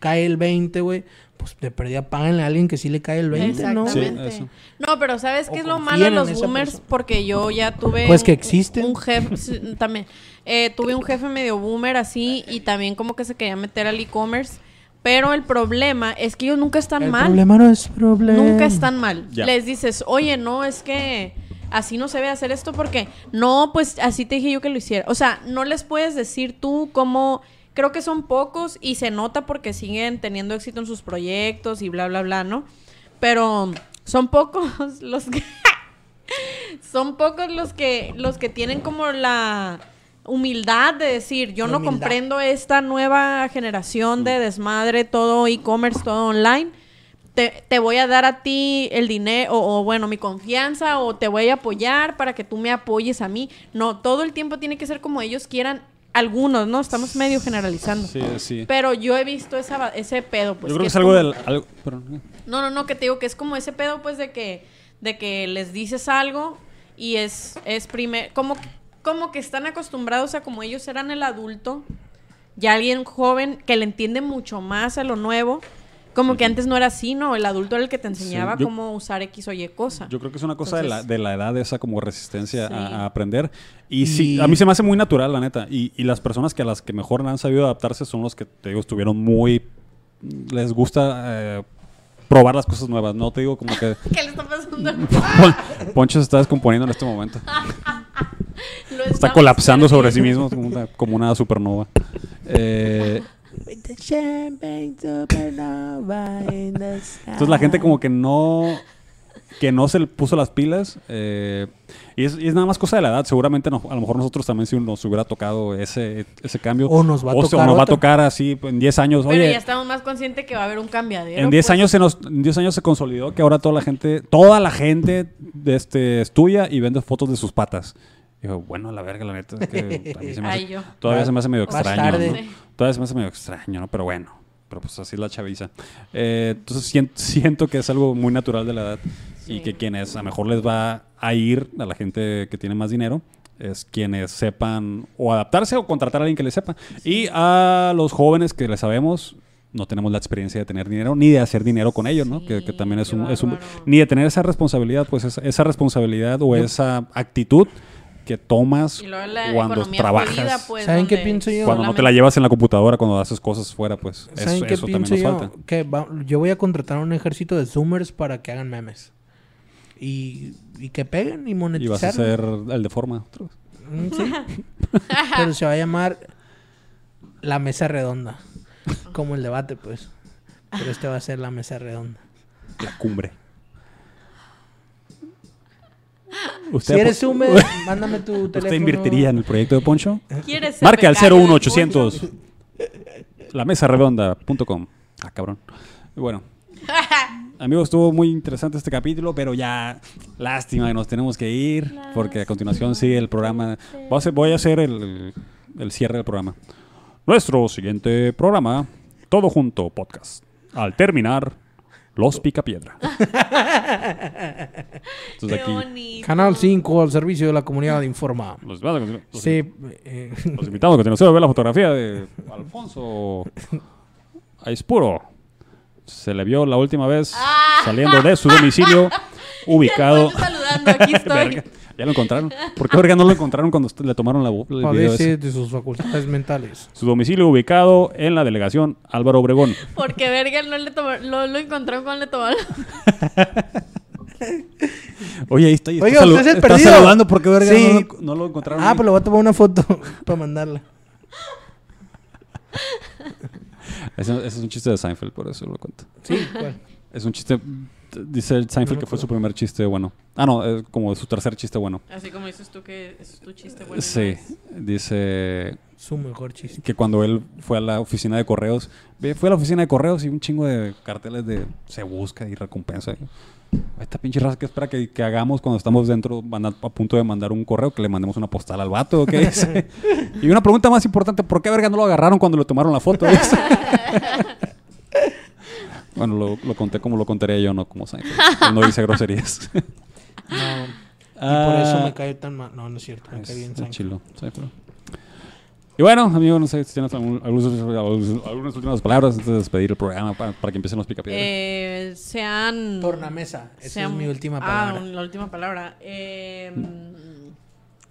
cae el 20, güey, pues de perdida páganle a alguien que sí le cae el 20, ¿no? Sí. No, pero ¿sabes O qué es lo malo de en los boomers? persona. Porque yo ya tuve... Pues que un- existen. Un jefe, también. Eh, tuve un jefe medio boomer así y también como que se quería meter al e-commerce. Pero el problema es que ellos nunca están El mal. problema no es problema. Nunca están mal. Ya. Les dices, oye, no, es que así no se debe hacer esto porque no, pues así te dije yo que lo hiciera. O sea, no les puedes decir tú cómo. Creo que son pocos y se nota porque siguen teniendo éxito en sus proyectos y bla, bla, bla, ¿no? Pero son pocos los que. son pocos los que los que tienen como la humildad de decir, yo no comprendo esta nueva generación de desmadre, todo e-commerce, todo online. Te, te voy a dar a ti el dinero, o, o, bueno, mi confianza, o te voy a apoyar para que tú me apoyes a mí. No, todo el tiempo tiene que ser como ellos quieran. Algunos, ¿no? Estamos medio generalizando. Sí, sí. Pero yo he visto esa, ese pedo, pues. Yo creo que es algo como- del... algo- no, no, no, que te digo que es como ese pedo, pues, de que, de que les dices algo y es, es primer, como, como que están acostumbrados a como ellos eran el adulto, ya alguien joven que le entiende mucho más a lo nuevo, como que antes no era así, ¿no? El adulto era el que te enseñaba yo- cómo usar X o Y cosa. Yo creo que es una cosa de, la, de la edad, esa como resistencia Sí. a, a aprender. Y sí, a mí se me hace muy natural, la neta. Y, y las personas que a las que mejor han sabido adaptarse son los que, te digo, estuvieron muy... Les gusta eh, probar las cosas nuevas. No te digo como que... ¿Qué le está pasando? Pon- Poncho se está descomponiendo en este momento. Lo Está colapsando sobre sí mismo como una, como una supernova. Eh, entonces la gente como que no que no se le puso las pilas eh, y, es, y es nada más cosa de la edad seguramente no- a lo mejor nosotros también si nos hubiera tocado ese, ese cambio O nos va a se- tocar nos va a otro. tocar así en 10 años Pero oye ya estamos más conscientes que va a haber un cambiadero. en 10 pues. años se nos en 10 años se consolidó que ahora toda la gente toda la gente de este estudia y vende fotos de sus patas Digo, bueno, a la verga, la neta. Es que a mí se me hace- Ay, yo. todavía Va- se me hace medio más extraño. tarde. ¿no? Sí. Todavía se me hace medio extraño, ¿no? Pero bueno. Pero pues así es la chaviza. Eh, entonces sien- siento que es algo muy natural de la edad. Y Sí. que quienes a lo mejor les va a ir a la gente que tiene más dinero es quienes sepan o adaptarse o contratar a alguien que les sepa. Y a los jóvenes que les sabemos, no tenemos la experiencia de tener dinero ni de hacer dinero con ello, ¿no? Que, que también es qué un, es un- bárbaro. Ni de tener esa responsabilidad, pues esa, esa responsabilidad o esa actitud que tomas Y cuando trabajas. jodida, pues, ¿Saben qué pienso yo? cuando no te la llevas en la computadora, cuando haces cosas fuera, pues ¿Saben eso, qué eso también nos yo? falta. Que va- yo voy a contratar un ejército de zoomers para que hagan memes. Y, y que peguen y Y monetizar. vas a ser el de forma. otra vez. Mm, sí. Pero se va a llamar la mesa redonda. Como el debate, pues. Pero este va a ser la mesa redonda. La cumbre. Si eres zoomer, mándame tu teléfono. ¿Usted invertiría en el proyecto de Poncho? ¿Quieres ser Marque al becario del 01800 la mesa redonda.com. Ah, cabrón. Bueno, amigos, estuvo muy interesante este capítulo, pero ya lástima que nos tenemos que ir, porque a continuación sigue el programa. Voy a hacer, voy a hacer el, el cierre del programa. Nuestro siguiente programa, todo junto podcast. Al terminar, los picapiedra. Entonces Qué aquí bonito. Canal 5 al servicio de la comunidad informa. los, los- Sí, eh, los invitamos a continuación a ver la fotografía de Alfonso Aispuro. Se le vio la última vez Ah. saliendo de su domicilio ubicado. Saludando, aquí estoy. Verga, ya lo encontraron. ¿Por qué verga no lo encontraron cuando le tomaron la, el video padece ese? de sus facultades mentales. Su domicilio ubicado en la delegación Álvaro Obregón. Porque verga no le tomó, lo, lo encontraron cuando le tomaron. Oye, ahí está. ahí está Oiga, usted es el está perdido. saludando. ¿Por qué verga Sí. no, lo, no lo encontraron? Ah, ahí? pues le voy a tomar una foto para mandarla. Ese, ese es un chiste de Seinfeld, por eso lo cuento. Sí, ¿cuál? Es un chiste. Dice el Seinfeld que fue su primer chiste bueno. Ah, no, es como su tercer chiste bueno. Así como dices tú que es tu chiste bueno. Sí, dice Su mejor chiste. que cuando él fue a la oficina de correos, fue a la oficina de correos y un chingo de carteles de se busca y recompensa. Esta pinche raza que espera que, que hagamos cuando estamos dentro, van a, a punto de mandar un correo, que le mandemos una postal al vato, ¿o ¿qué dice? y una pregunta más importante, ¿por qué verga no lo agarraron cuando le tomaron la foto? Bueno, lo, lo conté como lo contaría yo, no como Seinfeld. No dice groserías. No. Y por eso Ah, me cae tan mal. No, no es cierto. Me es- cae bien Seinfeld. chilo, Seinfeld. Y bueno, amigo, no sé si tienes algún- algunos- algunas últimas palabras antes de despedir el programa para, para que empiecen los picapiedras. Eh, sean. Tornamesa. Esa sean- es mi última Ah, palabra. la última palabra. Eh,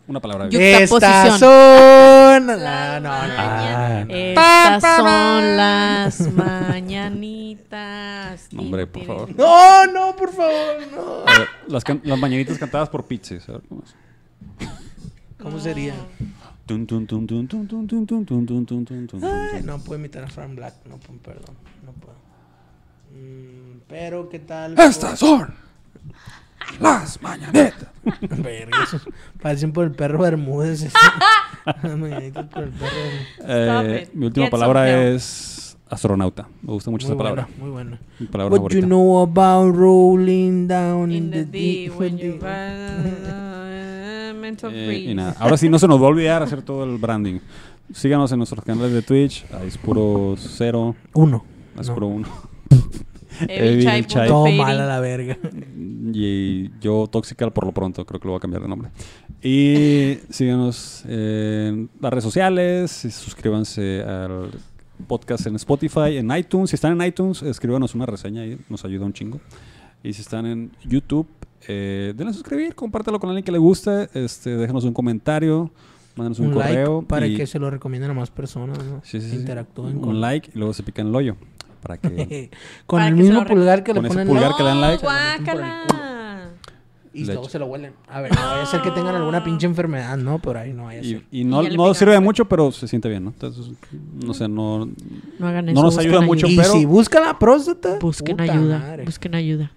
Una palabra. Estas son... Ah, no, no. Ah, Estas son las mañanitas. No, hombre, por favor. No, no, por favor, no. A ver, las, can- las mañanitas cantadas por ver cómo es. ¿Cómo sería? Tun, tun, tun, tun, tun, tun, tun, tun, tun, tun, tun, tun, tun, Ay, tun. no puedo imitar a Fran Black. No, puedo, perdón. No puedo. Mm, pero, ¿qué tal? Estas son las esos parecen por el perro Bermúdez. mañanitas por el perro Bermúdez. Eh, mi última Get palabra es astronauta. Me gusta mucho Muy esa palabra. buena, muy buena. Mi palabra What favorita. you know about rolling down in, In the D, deep- when you uh, mental Eh, y nada, ahora sí no se nos va a olvidar hacer todo el branding. Síganos en nuestros canales de Twitch. Ahí es puro cero, Uno. es No. puro uno. Evil Evil Chai Chai. Todo mal a la verga. Y yo Toxical por lo pronto, creo que lo voy a cambiar de nombre. Y síganos en las redes sociales, y suscríbanse al podcast en Spotify, en iTunes. Si están en iTunes, escríbanos una reseña ahí, nos ayuda un chingo. Y si están en YouTube, eh, denle a suscribir, compártelo con alguien que le guste, este, déjenos un comentario, mándenos un, Un, correo. like para y- que se lo recomienden a más personas. ¿no? Sí, sí, sí. Interactúen un con like y luego se pican el hoyo. Para que con Para el que se mismo lo pulgar que con le ese ponen pulgar que le dan like. por guácala. Y Le luego se lo huelen. A ver, no vaya a ser que tengan alguna pinche enfermedad, ¿no? Pero ahí no vaya a y, ser. y no, Y no sirve de mucho, pero se siente bien, ¿no? Entonces, no sé, no, No hagan No eso. nos busquen ayuda mucho, Y pero- si buscan la próstata, Busquen puta ayuda. madre. Busquen ayuda.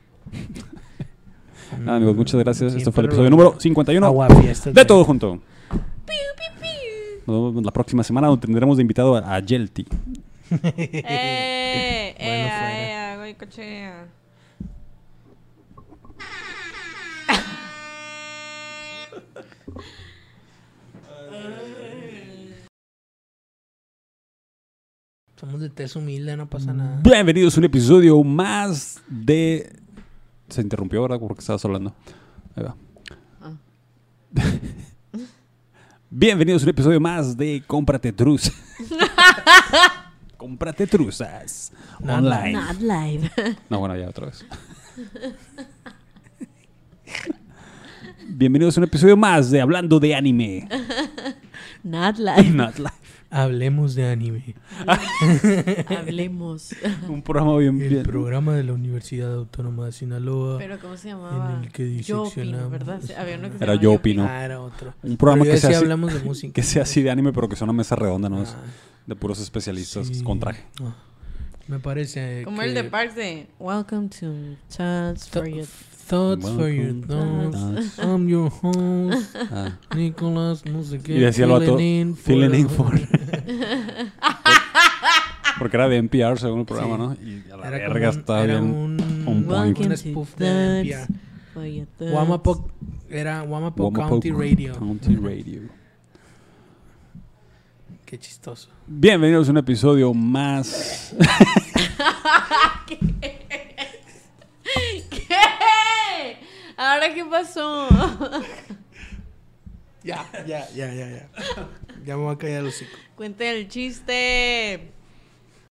Nada, amigos, muchas gracias. Este fue el episodio número 51 Agua fiestas, de. Todo Junto. Nos vemos la próxima semana donde tendremos de invitado a, a Yelty. ¡Eh! Bueno, ¡Eh! fuera. ¡Eh! güey, cochea. Somos de tez humilde, no pasa nada. Bienvenidos a un episodio más de... Se interrumpió, ¿verdad? Porque estabas hablando. Ahí va. Ah. Bienvenidos a un episodio más de Cómprate Truzas. Cómprate Truzas. Online. Not live. No, bueno, ya otra vez. Bienvenidos a un episodio más de Hablando de Anime. Not live. Not live. Hablemos de anime. Hablemos. Un programa bien, El bien- programa de la Universidad Autónoma de Sinaloa. Pero ¿cómo se llamaba? En el que Yo opino, diseccionamos. ¿verdad? Había uno que se Era llamaba Yo Opino. Ah, era otro. Un programa que sea, así, hablamos de música. que sea así de anime, pero que sea una mesa redonda, ¿no? Es Ah, de puros especialistas sí. con traje. Ah, Me parece Como que el de Parks de Welcome to Chats for Th- You. Thoughts for your thoughts. I'm your host, Ah. Nicholas, no sé qué. Y decía el vato, filling in for- "Filling in for". Porque era de NPR según el programa, Sí. ¿no? Y a la Era como verga un- era bien. un, on point. un spoof de NPR. Your. Wamapo, era Wamapo Wamapo County Radio. County Radio. Qué chistoso. Bienvenidos a un episodio más. ¿Qué? ¿Ahora qué pasó? Ya, ya, ya, ya, ya. Ya me voy a callar los hocico. Cuenten el chiste.